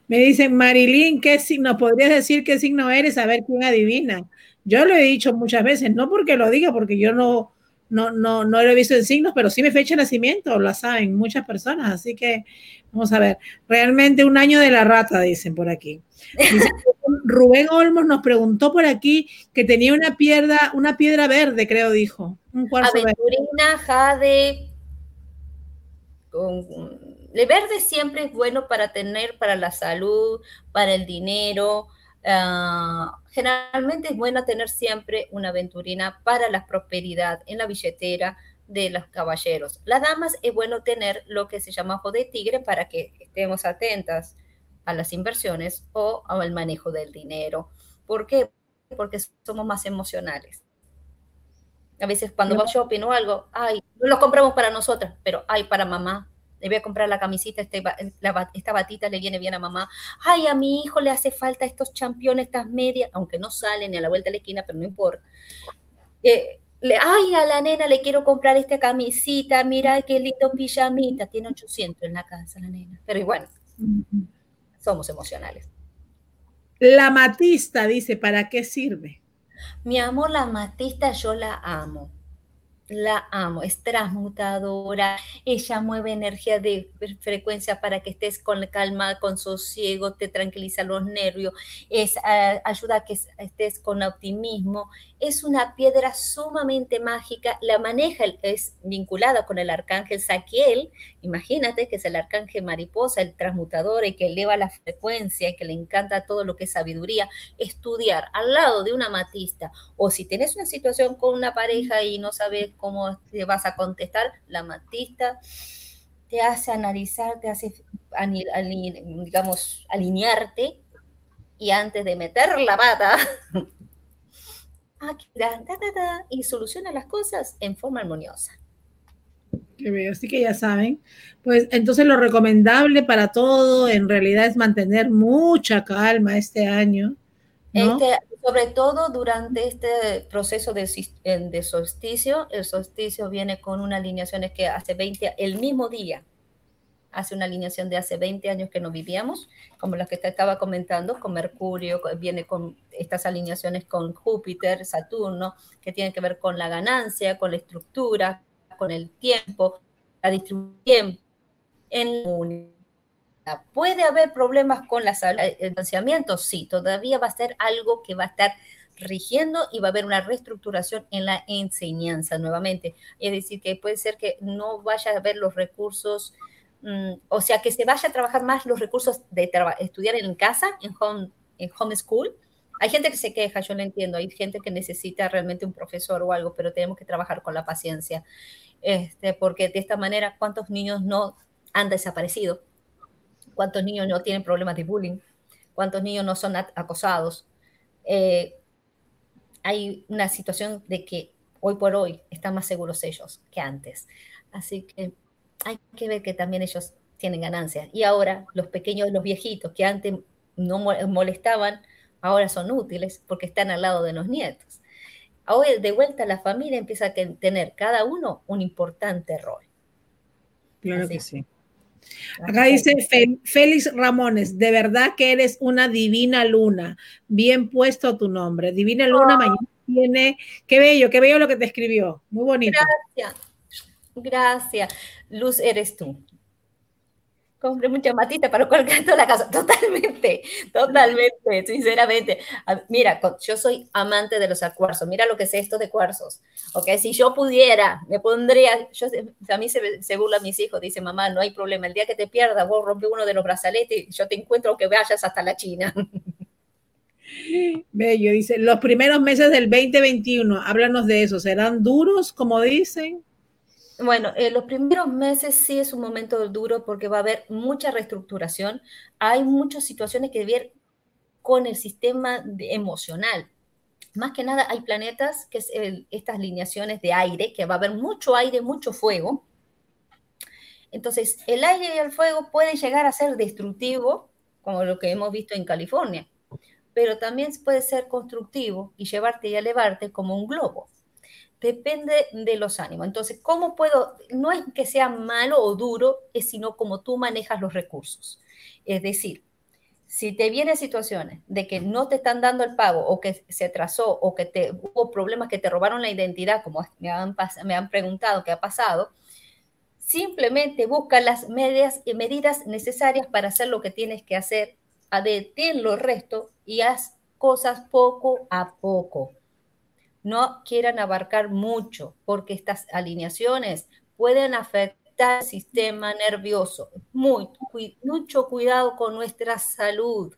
Me dicen, Marilyn, ¿qué signo? ¿Podrías decir qué signo eres? A ver quién adivina. Yo lo he dicho muchas veces, no porque lo diga, porque yo no, no, no, no lo he visto en signos, pero sí me fecha de nacimiento, lo saben muchas personas. Así que vamos a ver. Realmente un año de la rata, dicen por aquí. Rubén Olmos nos preguntó por aquí que tenía una piedra, una piedra verde, creo, dijo. Un Aventurina, jade, con el verde siempre es bueno para tener para la salud, para el dinero. Ah, generalmente es bueno tener siempre una aventurina para la prosperidad en la billetera de los caballeros. Las damas es bueno tener lo que se llama ojo de tigre para que estemos atentas a las inversiones o al manejo del dinero. ¿Por qué? Porque somos más emocionales. A veces cuando va a shopping o algo, ay, no lo compramos para nosotras, pero ay, para mamá, le voy a comprar la camisita, este, esta batita le viene bien a mamá. Ay, a mi hijo le hace falta estos championes, estas medias, aunque no salen ni a la vuelta de la esquina, pero no importa. Eh, le, ay, a la nena le quiero comprar esta camisita, mira qué lindo pijamita, tiene 800 en la casa la nena. Pero bueno, somos emocionales. La matista dice, ¿para qué sirve? Mi amor, la matista yo la amo. La amo, es transmutadora, ella mueve energía de frecuencia para que estés con calma, con sosiego, te tranquiliza los nervios, es, ah, ayuda a que estés con optimismo, es una piedra sumamente mágica, la maneja, es vinculada con el arcángel Saquiel, imagínate que es el arcángel mariposa, el transmutador y que eleva la frecuencia y que le encanta todo lo que es sabiduría, estudiar al lado de una matista o si tienes una situación con una pareja y no sabes cómo te vas a contestar, la matista te hace analizar, te hace, digamos, alinearte y antes de meter la pata, y soluciona las cosas en forma armoniosa. Qué así que ya saben. Pues entonces lo recomendable para todo en realidad es mantener mucha calma este año. Este, sobre todo durante este proceso de, de, solsticio, el solsticio viene con una alineación que hace 20, el mismo día, hace una alineación de hace 20 años que no vivíamos, como las que te estaba comentando, con Mercurio, viene con estas alineaciones con Júpiter, Saturno, que tienen que ver con la ganancia, con la estructura, con el tiempo, la distribución en ¿Puede haber problemas con la el financiamiento? Sí, todavía va a ser algo que va a estar rigiendo y va a haber una reestructuración en la enseñanza nuevamente. Es decir, que puede ser que no vaya a haber los recursos o sea, que se vaya a trabajar más los recursos de estudiar en casa, en home, en homeschool. Hay gente que se queja, yo lo entiendo, hay gente que necesita realmente un profesor o algo, pero tenemos que trabajar con la paciencia, este, porque de esta manera, ¿cuántos niños no han desaparecido? ¿Cuántos niños no tienen problemas de bullying? ¿Cuántos niños no son acosados? Eh, hay una situación de que hoy por hoy están más seguros ellos que antes. Así que hay que ver que también ellos tienen ganancias. Y ahora los pequeños, los viejitos que antes no molestaban, ahora son útiles porque están al lado de los nietos. Ahora de vuelta la familia empieza a tener cada uno un importante rol. Claro que sí. Acá dice Félix Ramones, de verdad que eres una divina luna. Bien puesto tu nombre. Divina luna, oh. mañana tiene. Qué bello, qué bello lo que te escribió. Muy bonito. Gracias. Gracias. Luz eres tú. Compré mucha matita para colgar toda la casa. Totalmente, totalmente, sinceramente. Mira, yo soy amante de los cuarzos. Mira lo que es esto de cuarzos. Ok, si yo pudiera, me pondría. Yo, a mí se, se burlan mis hijos. Dice, mamá, no hay problema. El día que te pierdas, vos rompes uno de los brazaletes y yo te encuentro que vayas hasta la China. Bello, dice, los primeros meses del 2021, háblanos de eso, ¿serán duros, como dicen? Bueno, eh, los primeros meses sí es un momento duro porque va a haber mucha reestructuración. Hay muchas situaciones que ver con el sistema emocional. Más que nada hay planetas, que es estas alineaciones de aire, que va a haber mucho aire, mucho fuego. Entonces, el aire y el fuego pueden llegar a ser destructivo, como lo que hemos visto en California, pero también puede ser constructivo y llevarte y elevarte como un globo depende de los ánimos. Entonces, ¿cómo puedo? No es que sea malo o duro, es sino cómo tú manejas los recursos. Es decir, si te vienen situaciones de que no te están dando el pago o que se atrasó o que te, hubo problemas que te robaron la identidad, como me han, me han preguntado qué ha pasado, simplemente busca las medidas, medidas necesarias para hacer lo que tienes que hacer, detén lo resto y haz cosas poco a poco no quieran abarcar mucho, porque estas alineaciones pueden afectar el sistema nervioso. Muy, mucho cuidado con nuestra salud.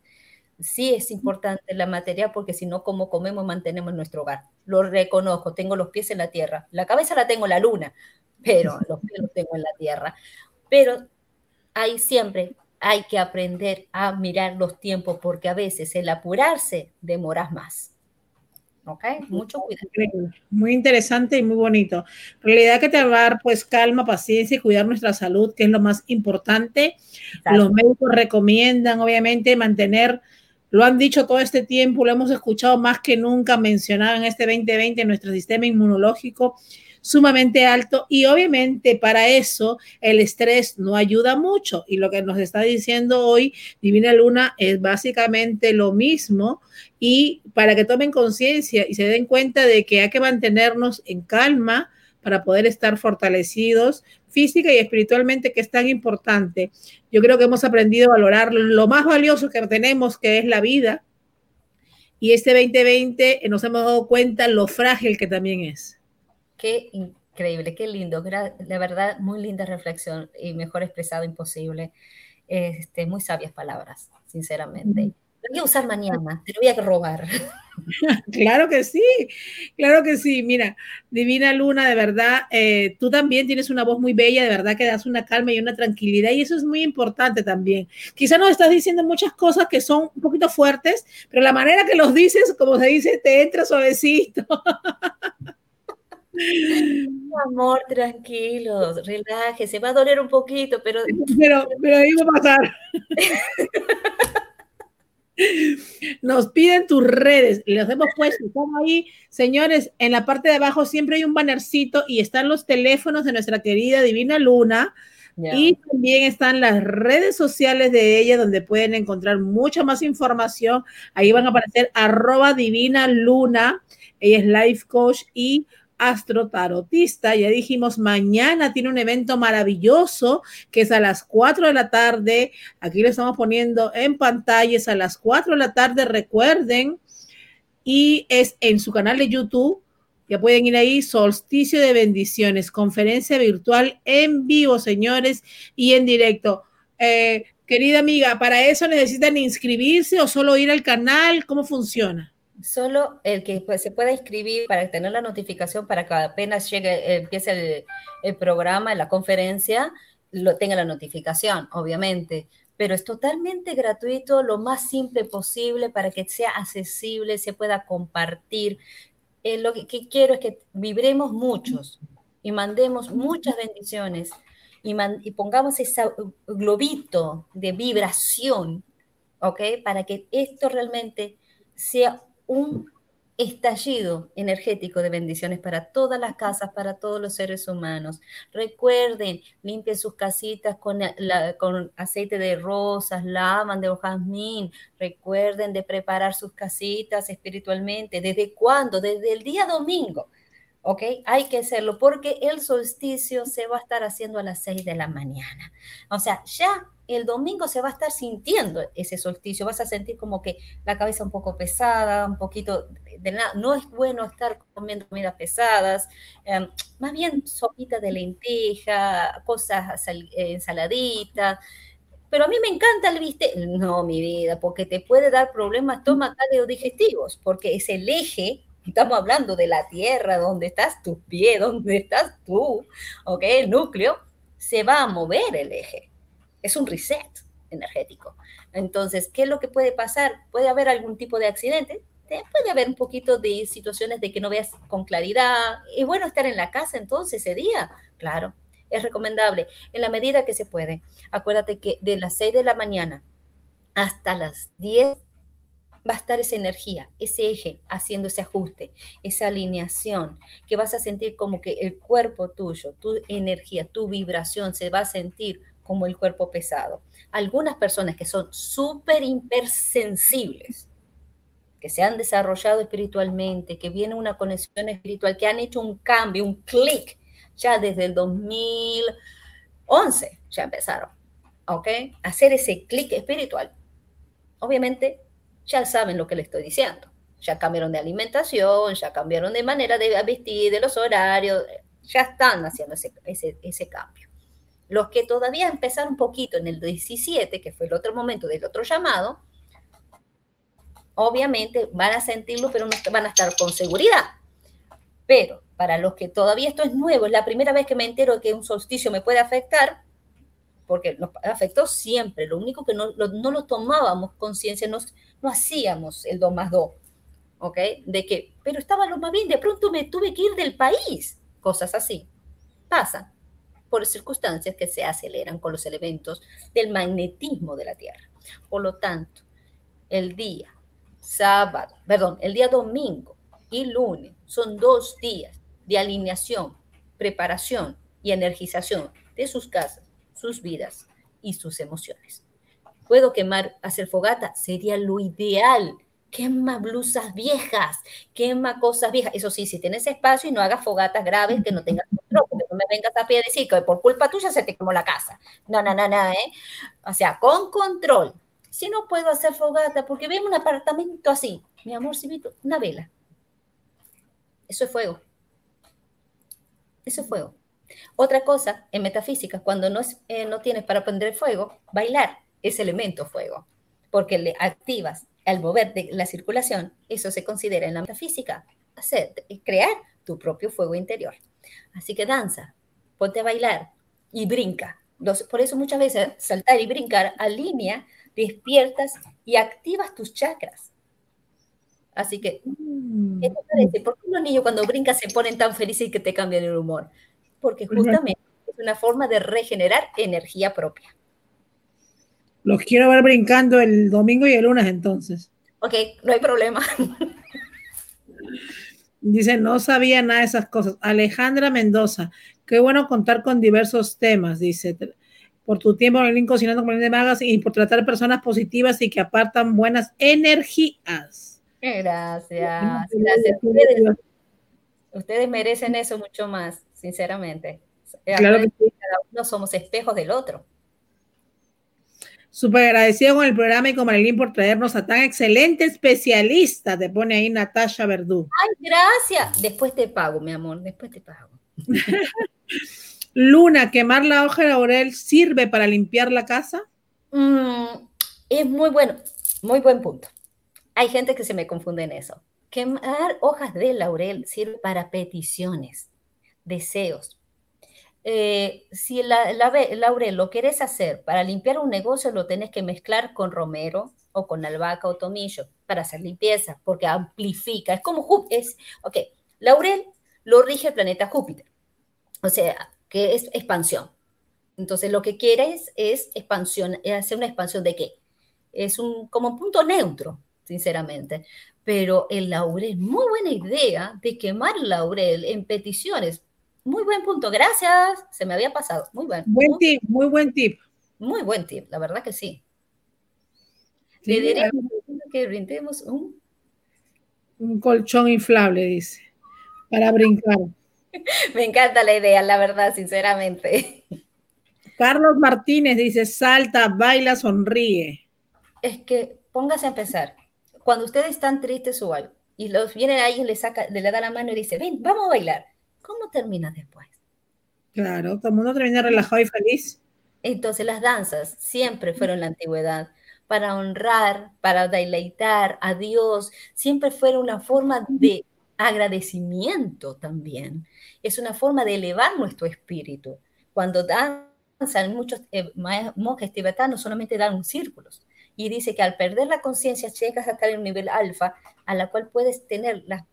Sí es importante la materia porque si no, como comemos mantenemos nuestro hogar. Lo reconozco, tengo los pies en la tierra. La cabeza la tengo en la luna, pero los pies los tengo en la tierra. Pero hay siempre, hay que aprender a mirar los tiempos porque a veces el apurarse demoras más. ¿Ok? Mucho cuidado. Muy interesante y muy bonito. Realidad que te va a dar pues calma, paciencia y cuidar nuestra salud, que es lo más importante. Los médicos recomiendan obviamente mantener, lo han dicho todo este tiempo, lo hemos escuchado más que nunca mencionado en este 2020, nuestro sistema inmunológico sumamente alto y obviamente para eso el estrés no ayuda mucho y lo que nos está diciendo hoy Divina Luna es básicamente lo mismo y para que tomen conciencia y se den cuenta de que hay que mantenernos en calma, para poder estar fortalecidos física y espiritualmente, que es tan importante. Yo creo que hemos aprendido a valorar lo más valioso que tenemos, que es la vida. Y este 2020 nos hemos dado cuenta lo frágil que también es. Qué increíble, qué lindo. De verdad, muy linda reflexión y mejor expresado imposible. Este, muy sabias palabras, sinceramente. Lo voy a usar mañana, te lo voy a robar. claro que sí, claro que sí. Mira, Divina Luna, de verdad, eh, tú también tienes una voz muy bella, de verdad que das una calma y una tranquilidad y eso es muy importante también. Quizá nos estás diciendo muchas cosas que son un poquito fuertes, pero la manera que los dices, como se dice, te entra suavecito. Amor, tranquilo, relájese, va a doler un poquito, pero... Pero, pero ahí va a pasar. Nos piden tus redes, los hemos puesto, están ahí, señores, en la parte de abajo siempre hay un bannercito y están los teléfonos de nuestra querida Divina Luna. Y también están las redes sociales de ella donde pueden encontrar mucha más información. Ahí van a aparecer arroba divina luna. Ella es life coach y astrotarotista. Ya dijimos, mañana tiene un evento maravilloso que es a las 4 de la tarde. Aquí lo estamos poniendo en pantallas a las 4 de la tarde, recuerden. Y es en su canal de YouTube. Ya pueden ir ahí, Solsticio de Bendiciones, conferencia virtual en vivo, señores, y en directo. Eh, querida amiga, ¿para eso necesitan inscribirse o solo ir al canal? ¿Cómo funciona? Solo el que pues, se pueda inscribir para tener la notificación para que apenas llegue, empiece el, el programa, la conferencia, lo tenga la notificación, obviamente. Pero es totalmente gratuito, lo más simple posible para que sea accesible, se pueda compartir. Eh, lo que, quiero es que vibremos muchos y mandemos muchas bendiciones y, y pongamos ese globito de vibración, ¿ok? Para que esto realmente sea un estallido energético de bendiciones para todas las casas, para todos los seres humanos. Recuerden, limpien sus casitas con, con aceite de rosas, lavan de jazmín. Recuerden de preparar sus casitas espiritualmente. ¿Desde cuándo? Desde el día domingo. ¿ok? Hay que hacerlo porque el solsticio se va a estar haciendo a las 6 de la mañana. O sea, ya el domingo se va a estar sintiendo ese solsticio, vas a sentir como que la cabeza un poco pesada, un poquito de nada. No es bueno estar comiendo comidas pesadas, em, más bien sopita de lenteja, cosas, ensaladitas. Pero a mí me encanta el bistec. No, mi vida, porque te puede dar problemas estomacales o digestivos, porque es el eje estamos hablando de la tierra, donde estás tu pie, donde estás tú, ¿ok? El núcleo, se va a mover el eje es un reset energético. Entonces, ¿qué es lo que puede pasar? Puede haber algún tipo de accidente, puede haber un poquito de situaciones de que no veas con claridad. Es bueno estar en la casa entonces ese día, claro. Es recomendable en la medida que se puede. Acuérdate que de las 6 de la mañana hasta las 10 va a estar esa energía, ese eje haciendo ese ajuste, esa alineación, que vas a sentir como que el cuerpo tuyo, tu energía, tu vibración se va a sentir como el cuerpo pesado. Algunas personas que son súper hipersensibles, que se han desarrollado espiritualmente, que viene una conexión espiritual, que han hecho un cambio, un clic, ya desde el 2011 ya empezaron, ¿ok? hacer ese clic espiritual. Obviamente ya saben lo que les estoy diciendo. Ya cambiaron de alimentación, ya cambiaron de manera de vestir, de los horarios, ya están haciendo ese, ese, ese cambio. Los que todavía empezaron un poquito en el 17, que fue el otro momento del otro llamado, obviamente van a sentirlo, pero no van a estar con seguridad. Pero para los que todavía esto es nuevo, es la primera vez que me entero que un solsticio me puede afectar, porque nos afectó siempre, lo único que no, no lo tomábamos conciencia, no, no hacíamos el 2 más 2, ¿ok? De que, pero estaba lo más bien, de pronto me tuve que ir del país, cosas así, pasa por circunstancias que se aceleran con los elementos del magnetismo de la Tierra. Por lo tanto, el día sábado, perdón, el día domingo y lunes son dos días de alineación, preparación y energización de sus casas, sus vidas y sus emociones. Puedo quemar, hacer fogata, sería lo ideal quema blusas viejas, quema cosas viejas. Eso sí, si tienes espacio y no hagas fogatas graves, que no tengas no me vengas a pie decir que por culpa tuya se te quemó la casa. No, no, no, no, ¿eh? O sea, con control. Si no puedo hacer fogata, porque vemos un apartamento así, mi amor, si una vela. Eso es fuego. Eso es fuego. Otra cosa, en metafísica, cuando no, eh, no tienes para prender fuego, bailar es elemento fuego, porque le activas al mover de la circulación, eso se considera en la metafísica, hacer, crear tu propio fuego interior. Así que danza, ponte a bailar y brinca. por eso muchas veces saltar y brincar alinea, despiertas y activas tus chakras. Así que, mm. ¿qué te parece? ¿Por qué los niños cuando brincan se ponen tan felices y que te cambian el humor? Porque justamente es una forma de regenerar energía propia. Los quiero ver brincando el domingo y el lunes entonces. Ok, no hay problema. Dice, no sabía nada de esas cosas. Alejandra Mendoza, qué bueno contar con diversos temas, dice, por tu tiempo en el cocinando con el de magas y por tratar personas positivas y que apartan buenas energías. Gracias, gracias. Ustedes, ustedes merecen eso mucho más, sinceramente. Claro que sí. Cada uno somos espejos del otro. Súper agradecido con el programa y con Marilyn por traernos a tan excelente especialista. Te pone ahí Natasha Verdú. Ay, gracias. Después te pago, mi amor. Después te pago. Luna, ¿quemar la hoja de laurel sirve para limpiar la casa? Mm, es muy bueno. Muy buen punto. Hay gente que se me confunde en eso. Quemar hojas de laurel sirve para peticiones, deseos, eh, si la, laurel lo quieres hacer para limpiar un negocio, lo tenés que mezclar con romero o con albahaca o tomillo para hacer limpieza, porque amplifica. Es como Júpiter. Es, ok, laurel lo rige el planeta Júpiter, o sea, que es expansión. Entonces, lo que quieres es expansión, es hacer una expansión de qué? Es un, como un punto neutro, sinceramente. Pero el laurel, muy buena idea de quemar laurel en peticiones muy buen punto, gracias. Se me había pasado. Muy buen. Buen tip, muy buen tip. Muy buen tip, la verdad que sí. Le diré que brindemos un... Un colchón inflable, dice, para brincar. me encanta la idea, la verdad, sinceramente. Carlos Martínez dice, salta, baila, sonríe. Es que póngase a empezar. Cuando ustedes están tristes o algo, y los viene ahí y le, saca, le da la mano y dice, ven, vamos a bailar ¿cómo termina después? Claro, todo el mundo termina relajado y feliz. Entonces las danzas siempre fueron la antigüedad para honrar, para deleitar a Dios, siempre fueron una forma de agradecimiento también. Es una forma de elevar nuestro espíritu. Cuando danzan muchos eh, monjes tibetanos solamente dan círculos y dice que al perder la conciencia llegas a estar en un nivel alfa a la cual puedes tener las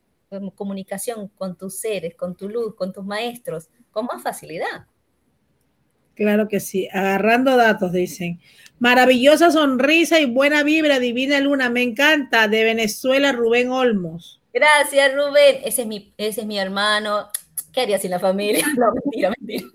comunicación con tus seres, con tu luz, con tus maestros, con más facilidad. Claro que sí, agarrando datos, dicen. Maravillosa sonrisa y buena vibra, divina luna, me encanta, de Venezuela, Rubén Olmos. Gracias, Rubén. Ese es mi, ese es mi hermano. ¿Qué haría sin la familia? No, mentira, mentira.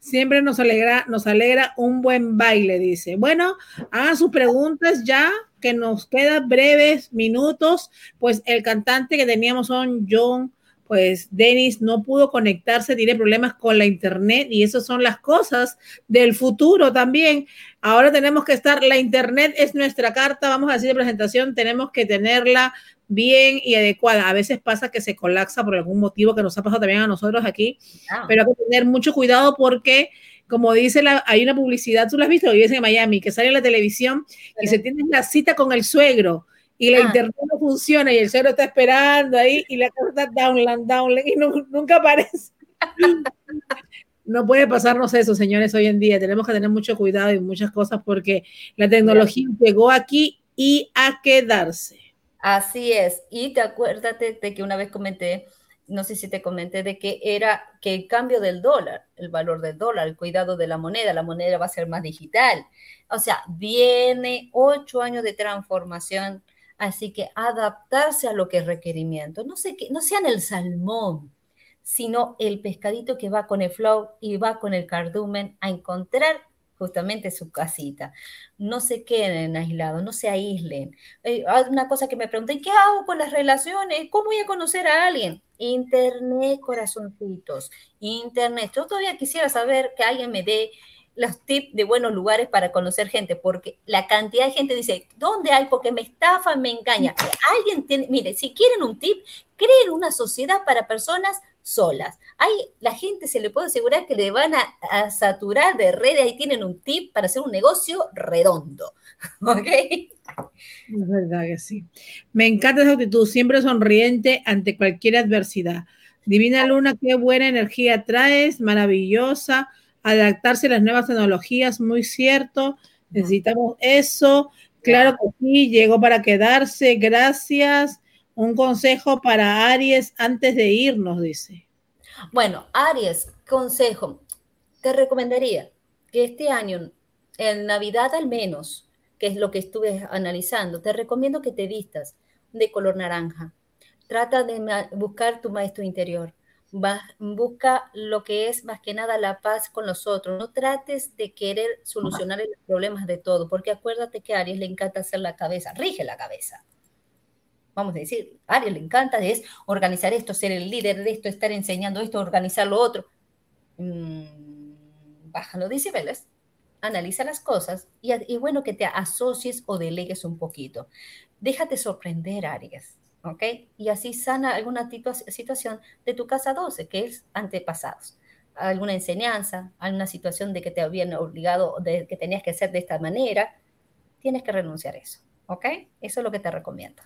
Siempre nos alegra, nos alegra un buen baile, dice. Bueno, hagan sus preguntas ya, que nos quedan breves minutos. Pues el cantante que teníamos son John, pues Denis no pudo conectarse, tiene problemas con la internet y esas son las cosas del futuro también. Ahora tenemos que estar, la internet es nuestra carta, vamos a decir de presentación, tenemos que tenerla bien y adecuada. A veces pasa que se colapsa por algún motivo que nos ha pasado también a nosotros aquí, ah. pero hay que tener mucho cuidado porque, como dice, la, hay una publicidad, tú la has visto, vives en Miami, que sale en la televisión y se tiene la cita con el suegro y la ah. internet no funciona y el suegro está esperando ahí y la cosa está downland, downland y nunca aparece. no puede pasarnos eso, señores, hoy en día. Tenemos que tener mucho cuidado y muchas cosas porque la tecnología llegó aquí y a quedarse. Así es. Y te acuérdate de que una vez comenté, no sé si te comenté, de que era que el cambio del dólar, el valor del dólar, el cuidado de la moneda, la moneda va a ser más digital. O sea, viene ocho años de transformación, así que adaptarse a lo que es requerimiento. No, sé que, no sean el salmón, sino el pescadito que va con el flow y va con el cardumen a encontrar justamente su casita. No se queden aislados, no se aíslen. Eh, una cosa que me pregunté, ¿qué hago con las relaciones? ¿Cómo voy a conocer a alguien? Internet, corazoncitos, internet. Yo todavía quisiera saber que alguien me dé los tips de buenos lugares para conocer gente, porque la cantidad de gente dice, ¿dónde hay? Porque me estafan, me engañan. Alguien tiene, mire, si quieren un tip, creen una sociedad para personas solas. Hay, la gente se le puede asegurar que le van a, saturar de redes, ahí tienen un tip para hacer un negocio redondo. ¿Ok? Es verdad que sí. Me encanta esa actitud, siempre sonriente ante cualquier adversidad. Divina Luna, qué buena energía traes, maravillosa. Adaptarse a las nuevas tecnologías, muy cierto. Necesitamos eso. Claro que sí, llegó para quedarse. Gracias. Un consejo para Aries antes de irnos, dice. Bueno, Aries, consejo. Te recomendaría que este año, en Navidad al menos, que es lo que estuve analizando, te recomiendo que te vistas de color naranja. Trata de buscar tu maestro interior. busca lo que es más que nada la paz con los otros. No trates de querer solucionar los problemas de todo, porque acuérdate que a Aries le encanta hacer la cabeza, rige la cabeza vamos a decir, a Aries le encanta, es organizar esto, ser el líder de esto, estar enseñando esto, organizar lo otro. Mm, baja los decibeles, analiza las cosas y, y, bueno que te asocies o delegues un poquito. Déjate sorprender, Aries, ¿ok? Y así sana alguna situación de tu casa 12, que es antepasados. Alguna enseñanza, alguna situación de que te habían obligado, de que tenías que hacer de esta manera, tienes que renunciar a eso, ¿ok? Eso es lo que te recomiendo.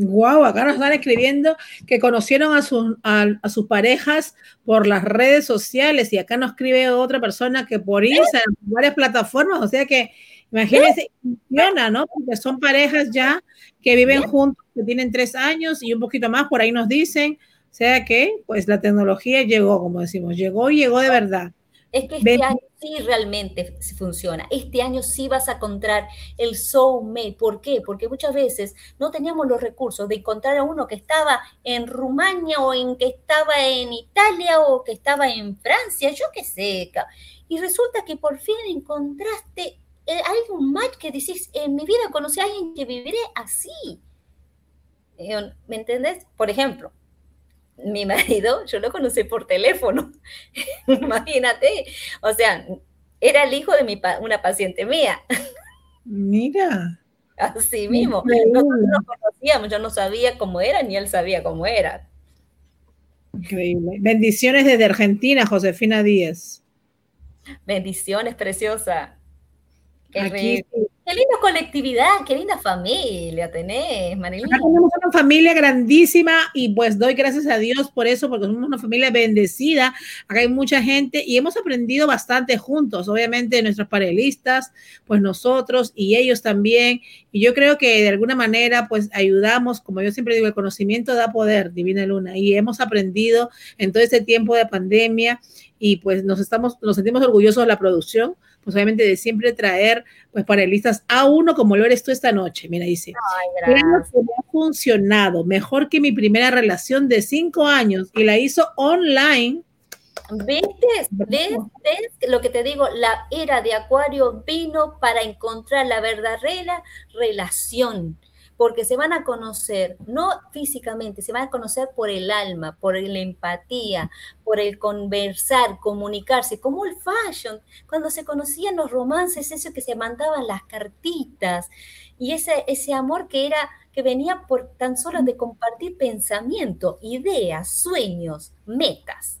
Wow, acá nos están escribiendo que conocieron a, sus a, sus parejas por las redes sociales y acá nos escribe otra persona que por Instagram, varias plataformas, o sea que imagínense, funciona, ¿no? Porque son parejas ya que viven juntos, que tienen tres años y un poquito más, por ahí nos dicen, o sea que pues la tecnología llegó, como decimos, llegó y llegó de verdad. Es que este año sí realmente funciona. Este año sí vas a encontrar el soulmate. ¿Por qué? Porque muchas veces no teníamos los recursos de encontrar a uno que estaba en Rumania o en que estaba en Italia o que estaba en Francia, yo qué sé. Y resulta que por fin encontraste eh, algún match que decís, en mi vida conocí a alguien que viviré así. Eh, ¿Me entendés? Por ejemplo, mi marido, yo lo conocí por teléfono. Imagínate. O sea, era el hijo de mi una paciente mía. Mira. Así mismo. Nosotros nos conocíamos, yo no sabía cómo era, ni él sabía cómo era. Increíble. Bendiciones desde Argentina, Josefina Díez. Bendiciones, preciosa. Qué, Qué linda colectividad, qué linda familia tenés, Marilyn. tenemos una familia grandísima y pues doy gracias a Dios por eso, porque somos una familia bendecida. Acá hay mucha gente y hemos aprendido bastante juntos, obviamente nuestros panelistas, pues nosotros y ellos también. Y yo creo que de alguna manera pues ayudamos, como yo siempre digo, el conocimiento da poder, Divina Luna, y hemos aprendido en todo este tiempo de pandemia y pues nos estamos, nos sentimos orgullosos de la producción pues obviamente de siempre traer pues panelistas a uno como lo eres tú esta noche. Mira, dice, que ha funcionado mejor que mi primera relación de cinco años y la hizo online. ¿Ves? ¿Ves? ¿Ves? Lo que te digo, la era de Acuario vino para encontrar la verdadera relación porque se van a conocer, no físicamente, se van a conocer por el alma, por la empatía, por el conversar, comunicarse, como el fashion, cuando se conocían los romances, eso que se mandaban las cartitas, y ese, ese amor que era, que venía por tan solo de compartir pensamiento, ideas, sueños, metas.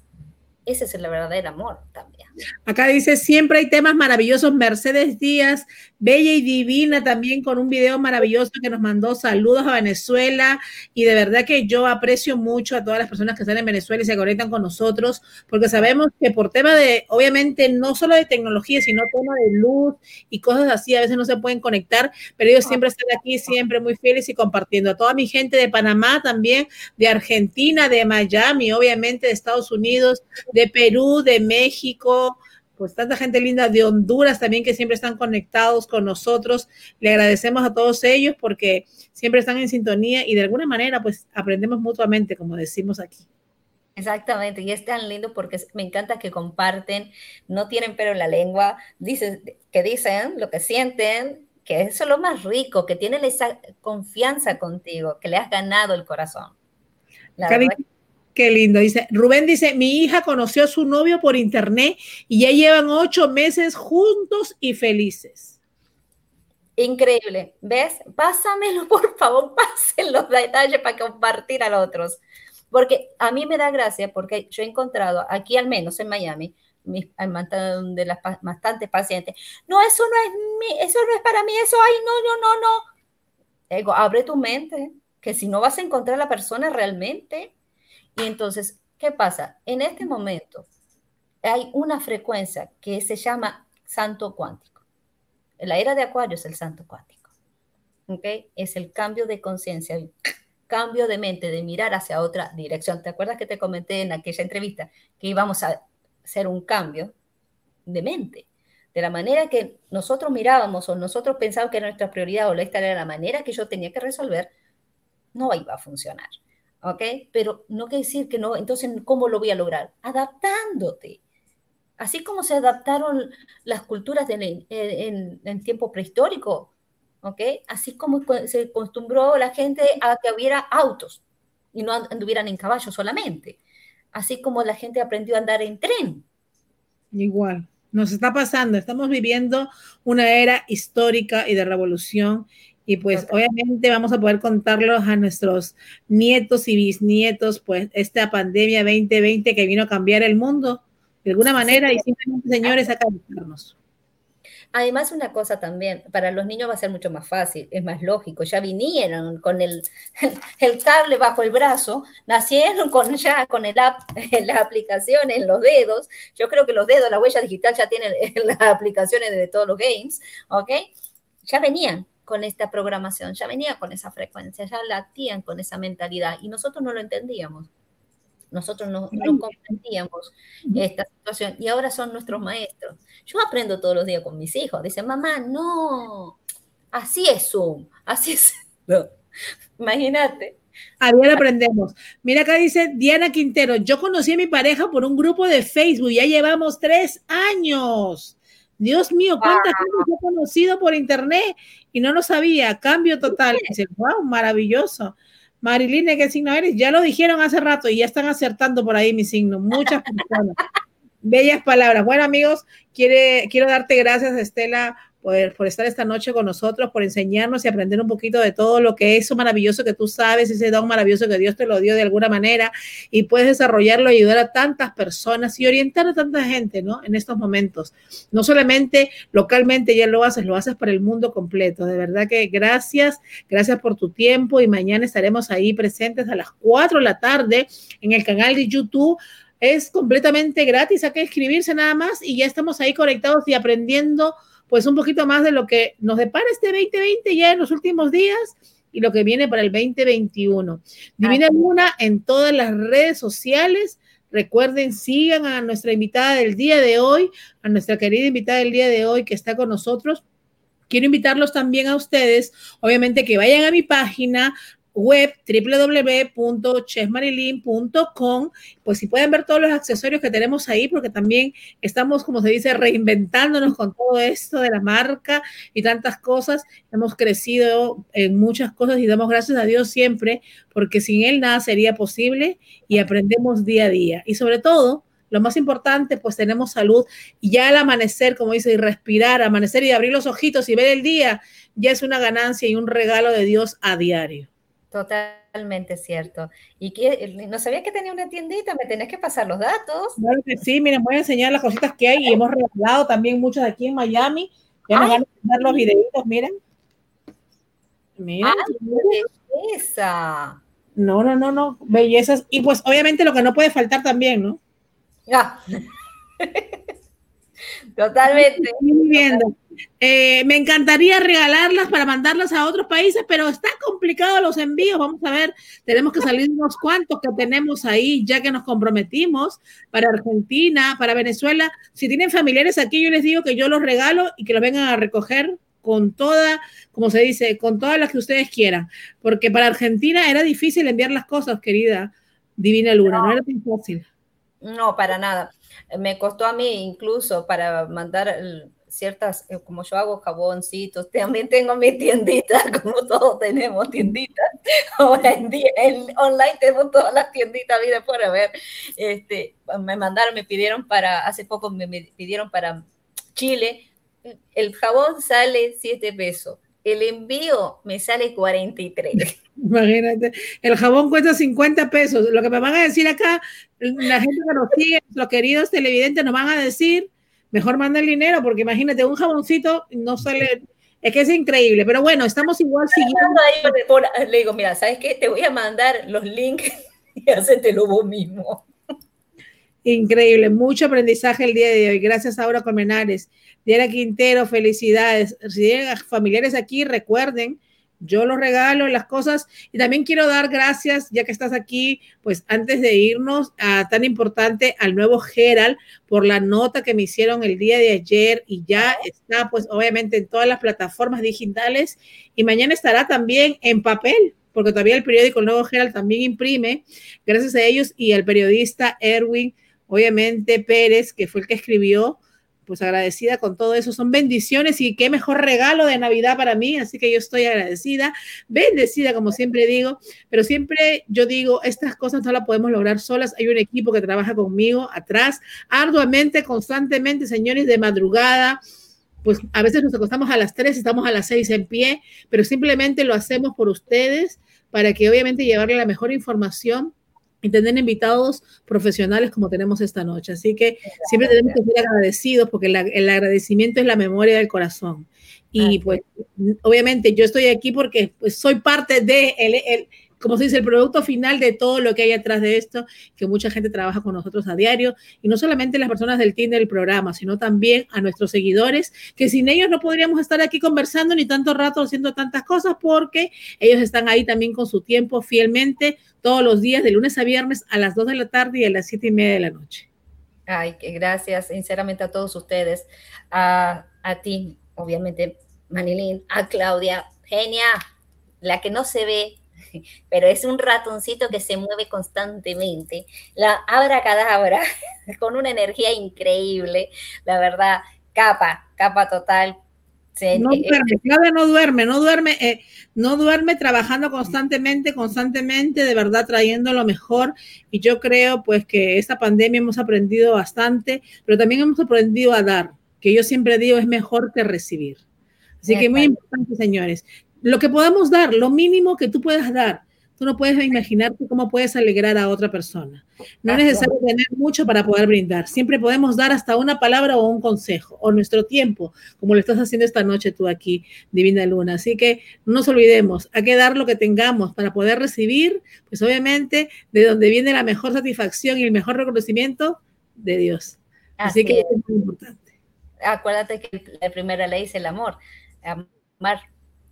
Ese es el verdadero amor también. Acá dice, siempre hay temas maravillosos. Mercedes Díaz, bella y divina, también con un video maravilloso que nos mandó saludos a Venezuela. Y de verdad que yo aprecio mucho a todas las personas que están en Venezuela y se conectan con nosotros, porque sabemos que por tema de, obviamente, no solo de tecnología, sino tema de luz y cosas así, a veces no se pueden conectar, pero ellos siempre están aquí, siempre muy fieles y compartiendo. A toda mi gente de Panamá también, de Argentina, de Miami, obviamente de Estados Unidos, de Perú, de México, pues tanta gente linda de Honduras también que siempre están conectados con nosotros. Le agradecemos a todos ellos porque siempre están en sintonía y de alguna manera pues aprendemos mutuamente, como decimos aquí. Exactamente, y es tan lindo porque me encanta que comparten, no tienen pero en la lengua, dicen, que dicen lo que sienten, que eso es lo más rico, que tienen esa confianza contigo, que le has ganado el corazón. Qué lindo. Dice, Rubén dice, mi hija conoció a su novio por internet y ya llevan ocho meses juntos y felices. Increíble. ¿Ves? Pásamelo, por favor, pasen los detalles para compartir a los otros. Porque a mí me da gracia porque yo he encontrado aquí al menos en Miami, mis, de las bastantes pacientes, no, eso no es mi, eso no es para mí, eso, ay, no, no, no, no. Abre tu mente, que si no vas a encontrar a la persona realmente. Y entonces, ¿qué pasa? En este momento hay una frecuencia que se llama santo cuántico. En la era de Acuario es el santo cuántico. ¿Ok? Es el cambio de conciencia cambio de mente, de mirar hacia otra dirección. ¿Te acuerdas que te comenté en aquella entrevista que íbamos a hacer un cambio de mente? De la manera que nosotros mirábamos o nosotros pensábamos que era nuestra prioridad o esta era la manera que yo tenía que resolver, no iba a funcionar. ¿Ok? Pero no quiere decir que no, entonces, ¿cómo lo voy a lograr? Adaptándote. Así como se adaptaron las culturas en, en, en tiempo prehistórico, ¿ok? Así como se acostumbró la gente a que hubiera autos y no anduvieran en caballo solamente. Así como la gente aprendió a andar en tren. Igual, nos está pasando, estamos viviendo una era histórica y de revolución y pues obviamente vamos a poder contarlos a nuestros nietos y bisnietos, pues esta pandemia 2020 que vino a cambiar el mundo de alguna manera y simplemente, señores, a cambiarnos. Además, una cosa también, para los niños va a ser mucho más fácil, es más lógico, ya vinieron con el, el cable bajo el brazo, nacieron con ya con el app, las aplicaciones en los dedos, yo creo que los dedos, la huella digital ya tienen las aplicaciones de todos los games, ¿ok? Ya venían con esta programación, ya venía con esa frecuencia, ya latían con esa mentalidad y nosotros no lo entendíamos. Nosotros no, no comprendíamos esta situación y ahora son nuestros maestros. Yo aprendo todos los días con mis hijos. Dicen, mamá, no, así es Zoom, así es. Imagínate. A día aprendemos. Mira acá dice Diana Quintero, yo conocí a mi pareja por un grupo de Facebook, ya llevamos tres años. Dios mío, cuántas gente he conocido por internet y no lo sabía. Cambio total. Dice, wow, maravilloso. Mariline, ¿qué signo eres? Ya lo dijeron hace rato y ya están acertando por ahí mi signo. Muchas personas. Bellas palabras. Bueno, amigos, quiere, quiero darte gracias, Estela, por, estar esta noche con nosotros, por enseñarnos y aprender un poquito de todo lo que es eso maravilloso que tú sabes, ese don maravilloso que Dios te lo dio de alguna manera y puedes desarrollarlo ayudar a tantas personas y orientar a tanta gente, ¿no? En estos momentos. No solamente localmente ya lo haces, lo haces para el mundo completo. De verdad que gracias, gracias por tu tiempo y mañana estaremos ahí presentes a las 4 de la tarde en el canal de YouTube es completamente gratis, hay que escribirse nada más y ya estamos ahí conectados y aprendiendo pues un poquito más de lo que nos depara este 2020 ya en los últimos días y lo que viene para el 2021. Divina Luna en todas las redes sociales. Recuerden, sigan a nuestra invitada del día de hoy, a nuestra querida invitada del día de hoy que está con nosotros. Quiero invitarlos también a ustedes, obviamente que vayan a mi página, web www.chefmarilyn.com, pues si pueden ver todos los accesorios que tenemos ahí, porque también estamos, como se dice, reinventándonos con todo esto de la marca y tantas cosas. Hemos crecido en muchas cosas y damos gracias a Dios siempre, porque sin Él nada sería posible y aprendemos día a día. Y sobre todo, lo más importante, pues tenemos salud y ya al amanecer, como dice, y respirar, amanecer y abrir los ojitos y ver el día, ya es una ganancia y un regalo de Dios a diario. Totalmente cierto. Y que no sabía que tenía una tiendita, me tenés que pasar los datos. Claro que sí, miren, voy a enseñar las cositas que hay y hemos regalado también muchos aquí en Miami. Ya nos van a enseñar los videitos, miren. Miren. belleza! No, no, no, no, bellezas. Y pues obviamente lo que no puede faltar también, ¿no? Ya. Totalmente. Viendo. Eh, me encantaría regalarlas para mandarlas a otros países, pero está complicado los envíos. Vamos a ver, tenemos que salir unos cuantos que tenemos ahí, ya que nos comprometimos para Argentina, para Venezuela. Si tienen familiares aquí, yo les digo que yo los regalo y que los vengan a recoger con toda, como se dice, con todas las que ustedes quieran, porque para Argentina era difícil enviar las cosas, querida Divina Luna, no, era tan fácil. No, para nada. Me costó a mí incluso para mandar ciertas, eh, como yo hago jaboncitos, también tengo mi tiendita, como todos tenemos tienditas. Ahora en día, online tenemos todas las tienditas, mira por ver. Este, me mandaron, me pidieron para, hace poco me, me pidieron para Chile, el jabón sale 7 pesos el envío me sale 43. Imagínate, el jabón cuesta 50 pesos. Lo que me van a decir acá, la gente que nos sigue, los queridos televidentes, nos van a decir, mejor manda el dinero, porque imagínate, un jaboncito no sale, es que es increíble, pero bueno, estamos igual siguiendo. le digo, mira, ¿sabes qué? Te voy a mandar los links y hacételo vos mismo. Increíble, mucho aprendizaje el día de hoy. Gracias, Aura Colmenares. Diana Quintero, felicidades. Si tienen familiares aquí, recuerden, yo los regalo las cosas. Y también quiero dar gracias, ya que estás aquí, pues antes de irnos a tan importante al nuevo Gerald por la nota que me hicieron el día de ayer. Y ya está pues obviamente en todas las plataformas digitales. Y mañana estará también en papel porque todavía el periódico El Nuevo Gerald también imprime, gracias a ellos y al periodista Erwin, obviamente Pérez, que fue el que escribió pues agradecida con todo eso. Son bendiciones y qué mejor regalo de Navidad para mí, así que yo estoy agradecida, bendecida, como siempre digo, pero siempre yo digo, estas cosas no las podemos lograr solas. Hay un equipo que trabaja conmigo atrás, arduamente, constantemente, señores, de madrugada. Pues a veces nos acostamos a las 3, estamos a las 6 en pie, pero simplemente lo hacemos por ustedes para que obviamente llevarle la mejor información y tener invitados profesionales como tenemos esta noche. Así que siempre tenemos que ser agradecidos porque el agradecimiento es la memoria del corazón. Y pues obviamente yo estoy aquí porque pues, soy parte de el, como se dice, el producto final de todo lo que hay atrás de esto, que mucha gente trabaja con nosotros a diario, y no solamente las personas del team del programa, sino también a nuestros seguidores, que sin ellos no podríamos estar aquí conversando ni tanto rato haciendo tantas cosas, porque ellos están ahí también con su tiempo fielmente todos los días, de lunes a viernes, a las 2 de la tarde y a las 7 y media de la noche. Ay, que gracias sinceramente a todos ustedes, a, a ti, obviamente, Manilín, a Claudia, genia, la que no se ve, pero es un ratoncito que se mueve constantemente. La abra cadabra con una energía increíble, la verdad, capa, capa total. no eh, duerme, no duerme, no duerme, eh, no duerme trabajando constantemente, constantemente, de verdad trayendo lo mejor. Y yo creo pues que esta pandemia hemos aprendido bastante, pero también hemos aprendido a dar, que yo siempre digo es mejor que recibir. Así que muy importante, señores lo que podamos dar, lo mínimo que tú puedas dar. Tú no puedes imaginarte cómo puedes alegrar a otra persona. No es necesario tener mucho para poder brindar. Siempre podemos dar hasta una palabra o un consejo o nuestro tiempo, como lo estás haciendo esta noche tú aquí, Divina Luna. Así que no nos olvidemos, hay que dar lo que tengamos para poder recibir, pues obviamente, de donde viene la mejor satisfacción y el mejor reconocimiento de Dios. Así, que es muy importante. Acuérdate que la primera ley es el amor. Amar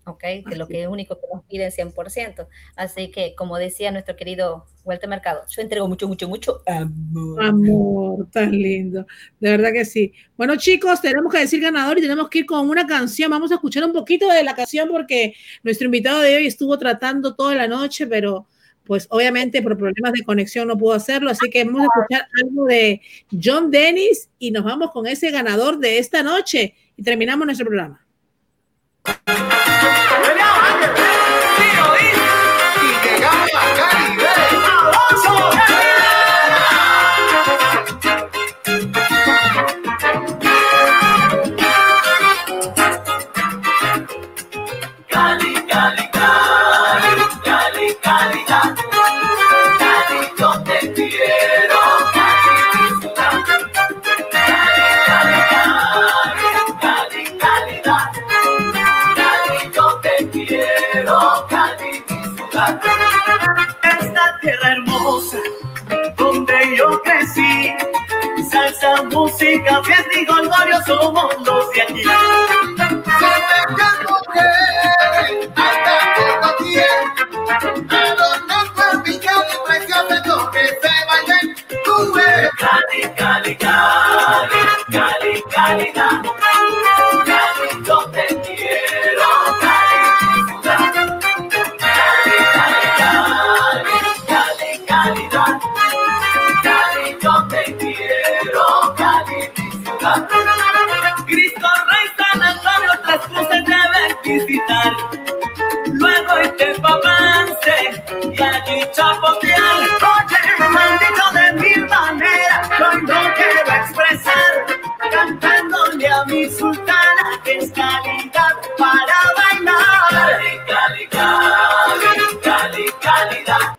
¿ok? De lo que es único que nos piden 100%. Así que, como decía nuestro querido Walter Mercado, yo entrego mucho, mucho, mucho amor. Amor, tan lindo. De verdad que sí. Bueno, chicos, tenemos que decir ganador y tenemos que ir con una canción. Vamos a escuchar un poquito de la canción porque nuestro invitado de hoy estuvo tratando toda la noche, pero pues obviamente por problemas de conexión no pudo hacerlo, así que vamos a escuchar algo de John Dennis y nos vamos con ese ganador de esta noche y terminamos nuestro programa. Salsa, música, fiesta y golgorio somos los de aquí. Se te canto que hasta poco cantar. Luego este papance y allí chapotear. Oye, romántico de mil maneras, hoy no quiero expresar. Cantándole a mi sultana, que es calidad para bailar. Cali, cali, cali, cali, calidad.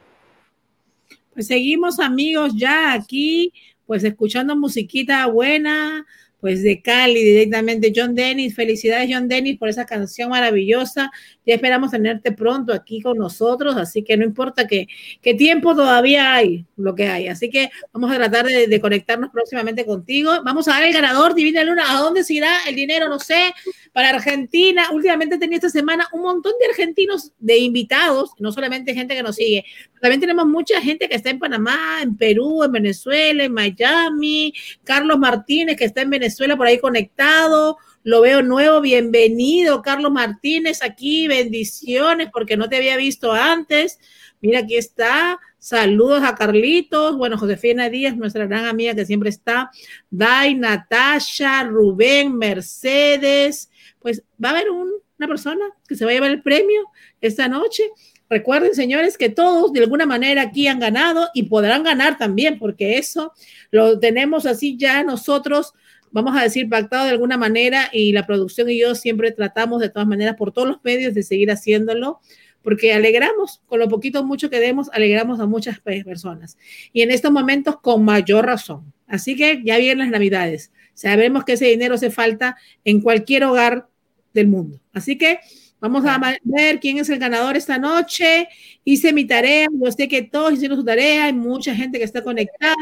Pues seguimos amigos ya aquí, pues escuchando musiquita buena, pues de Cali, directamente John Dennis. Felicidades, John Dennis, por esa canción maravillosa. Ya esperamos tenerte pronto aquí con nosotros, así que no importa qué, qué tiempo todavía hay, lo que hay. Así que vamos a tratar de, de, conectarnos próximamente contigo. Vamos a dar el ganador, Divina Luna. ¿A dónde se irá el dinero? No sé. Para Argentina, últimamente tenía esta semana un montón de argentinos de invitados, no solamente gente que nos sigue, también tenemos mucha gente que está en Panamá, en Perú, en Venezuela, en Miami. Carlos Martínez, que está en Venezuela por ahí conectado. Lo veo nuevo. Bienvenido, Carlos Martínez, aquí. Bendiciones, porque no te había visto antes. Mira, aquí está. Saludos a Carlitos. Bueno, Josefina Díaz, nuestra gran amiga que siempre está. Dai, Natasha, Rubén, Mercedes. Pues va a haber un, una persona que se va a llevar el premio esta noche. Recuerden, señores, que todos de alguna manera aquí han ganado y podrán ganar también, porque eso lo tenemos así ya nosotros, vamos a decir, pactado de alguna manera y la producción y yo siempre tratamos de todas maneras por todos los medios de seguir haciéndolo, porque alegramos, con lo poquito mucho que demos, alegramos a muchas personas. Y en estos momentos con mayor razón. Así que ya vienen las navidades. Sabemos que ese dinero hace falta en cualquier hogar del mundo. Así que Vamos a ver quién es el ganador esta noche. Hice mi tarea, yo sé que todos hicieron su tarea, hay mucha gente que está conectada.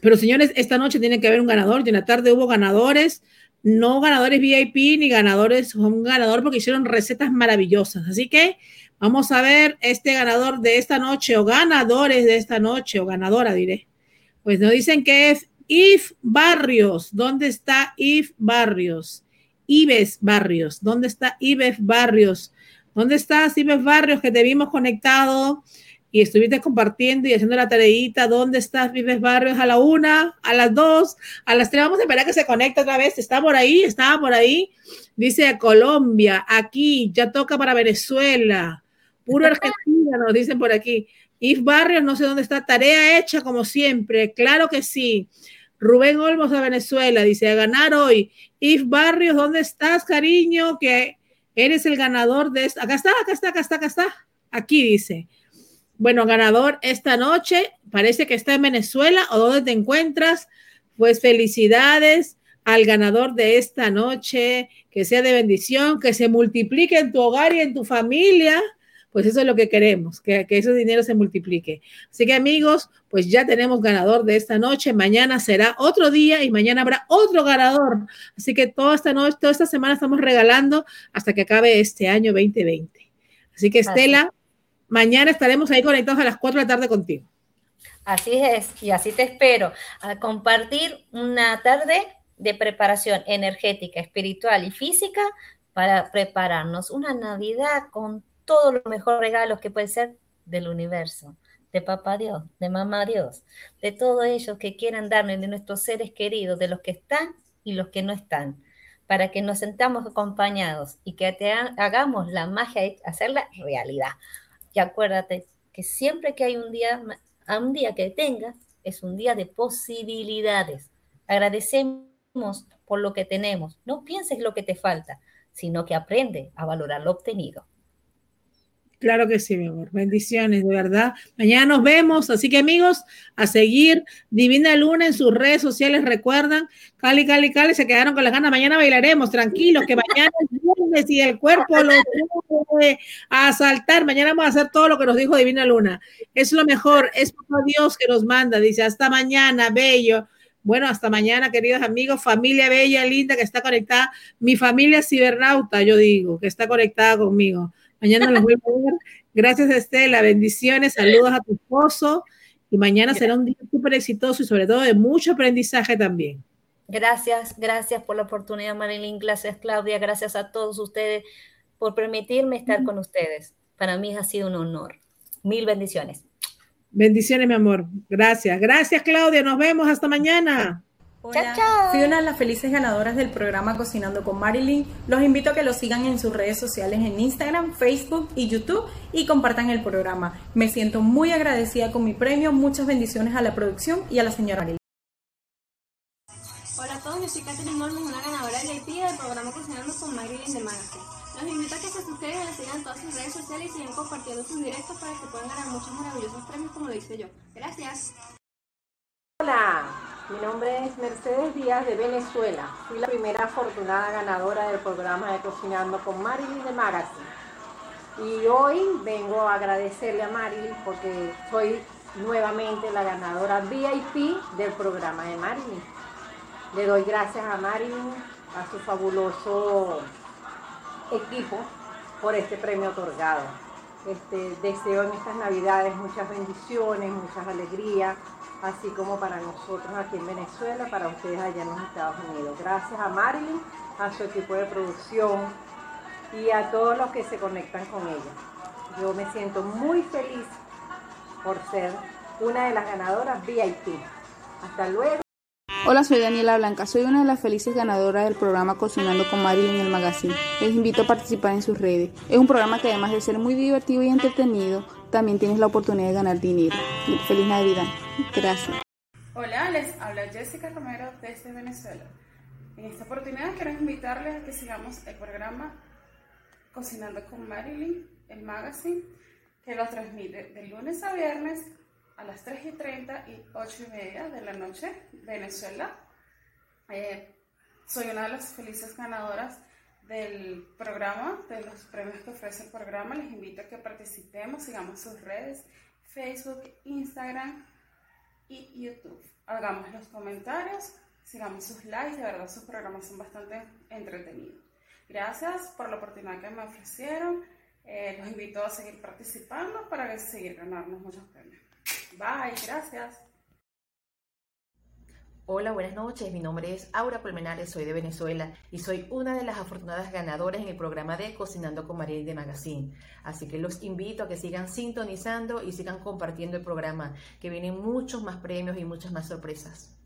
Pero señores, esta noche tiene que haber un ganador. Y la tarde hubo ganadores, no ganadores VIP ni ganadores, un ganador porque hicieron recetas maravillosas. Así que vamos a ver este ganador de esta noche o ganadores de esta noche o ganadora, diré. Pues nos dicen que es If Barrios. ¿Dónde está If Barrios? Ives Barrios. ¿Dónde está Ives Barrios? ¿Dónde estás, Ives Barrios, que te vimos conectado y estuviste compartiendo y haciendo la tareita? ¿Dónde estás, Ives Barrios? A la una, a las dos, a las tres. Vamos a esperar que se conecte otra vez. Está por ahí, estaba por ahí. Dice Colombia, aquí, ya toca para Venezuela. Puro Argentina, nos dicen por aquí. Ives Barrios, no sé dónde está. Tarea hecha como siempre. Claro que sí. Rubén Olmos a Venezuela, dice, a ganar hoy. If Barrios, ¿dónde estás, cariño? Que eres el ganador de esto. Acá está, acá está, acá está, acá está. Aquí dice. Bueno, ganador esta noche, parece que está en Venezuela o dónde te encuentras. Pues felicidades al ganador de esta noche, que sea de bendición, que se multiplique en tu hogar y en tu familia pues eso es lo que queremos, que, que ese dinero se multiplique. Así que amigos, pues ya tenemos ganador de esta noche, mañana será otro día y mañana habrá otro ganador. Así que toda esta noche, toda esta semana estamos regalando hasta que acabe este año 2020. Así que Estela, mañana estaremos ahí conectados a las 4 de la tarde contigo. Así es, y así te espero, a compartir una tarde de preparación energética, espiritual y física para prepararnos una Navidad con todos los mejores regalos que puede ser del universo, de Papá Dios, de Mamá Dios, de todos ellos que quieran darnos, de nuestros seres queridos, de los que están y los que no están, para que nos sentamos acompañados y que hagamos la magia de hacerla realidad. Y acuérdate que siempre que hay un día, a un día que tengas, es un día de posibilidades. Agradecemos por lo que tenemos. No pienses lo que te falta, sino que aprende a valorar lo obtenido. Claro que sí, mi amor. Bendiciones, de verdad. Mañana nos vemos. Así que, amigos, a seguir Divina Luna en sus redes sociales. Recuerdan, Cali, Cali, Cali, se quedaron con las ganas. Mañana bailaremos, tranquilos, que mañana es viernes y el cuerpo lo puede a saltar. Mañana vamos a hacer todo lo que nos dijo Divina Luna. Es lo mejor, es por Dios que nos manda. Dice, hasta mañana, bello. Bueno, hasta mañana, queridos amigos, familia bella, linda que está conectada. Mi familia cibernauta, yo digo, que está conectada conmigo. Mañana los voy a ver. Gracias, Estela. Bendiciones. Saludos a tu esposo. Y mañana será un día súper exitoso y sobre todo de mucho aprendizaje también. Gracias, gracias por la oportunidad, Marilyn. Gracias, Claudia. Gracias a todos ustedes por permitirme estar con ustedes. Para mí ha sido un honor. Mil bendiciones. Bendiciones, mi amor. Gracias. Gracias, Claudia. Nos vemos. Hasta mañana. Hola, fui una de las felices ganadoras del programa Cocinando con Marilyn. Los invito a que lo sigan en sus redes sociales en Instagram, Facebook y YouTube y compartan el programa. Me siento muy agradecida con mi premio. Muchas bendiciones a la producción y a la señora Marilyn. Hola a todos, yo soy Catherine Olmos, una ganadora de VIP del programa Cocinando con Marilyn de Magazine. Los invito a que se suscriban y la sigan en todas sus redes sociales y sigan compartiendo sus directos para que puedan ganar muchos maravillosos premios como lo hice yo. Gracias. Hola, mi nombre es Mercedes Díaz de Venezuela. Fui la primera afortunada ganadora del programa de Cocinando con Marilyn de Magazine. Y hoy vengo a agradecerle a Marilyn porque soy nuevamente la ganadora VIP del programa de Marilyn. Le doy gracias a Marilyn, a su fabuloso equipo por este premio otorgado. Este, deseo en estas navidades muchas bendiciones, muchas alegrías, así como para nosotros aquí en Venezuela, para ustedes allá en los Estados Unidos. Gracias a Marilyn, a su equipo de producción y a todos los que se conectan con ella. Yo me siento muy feliz por ser una de las ganadoras VIP. Hasta luego. Hola, soy Daniela Blanca. Soy una de las felices ganadoras del programa Cocinando con Marilyn en el Magazine. Les invito a participar en sus redes. Es un programa que además de ser muy divertido y entretenido, también tienes la oportunidad de ganar dinero. Feliz Navidad. Gracias. Hola, les habla Jessica Romero desde Venezuela. En esta oportunidad quiero invitarles a que sigamos el programa Cocinando con Marilyn, el magazine, que lo transmite de lunes a viernes a las 3 y 30 y 8 y media de la noche, Venezuela. Eh, soy una de las felices ganadoras del programa, de los premios que ofrece el programa. Les invito a que participemos, sigamos sus redes, Facebook, Instagram y YouTube. Hagamos los comentarios, sigamos sus likes, de verdad sus programas son bastante entretenidos. Gracias por la oportunidad que me ofrecieron. Eh, los invito a seguir participando para seguir ganarnos muchos premios. Bye, gracias. Hola, buenas noches. Mi nombre es Aura Colmenares, soy de Venezuela y soy una de las afortunadas ganadoras en el programa de Cocinando con María de Magazine. Así que los invito a que sigan sintonizando y sigan compartiendo el programa, que vienen muchos más premios y muchas más sorpresas.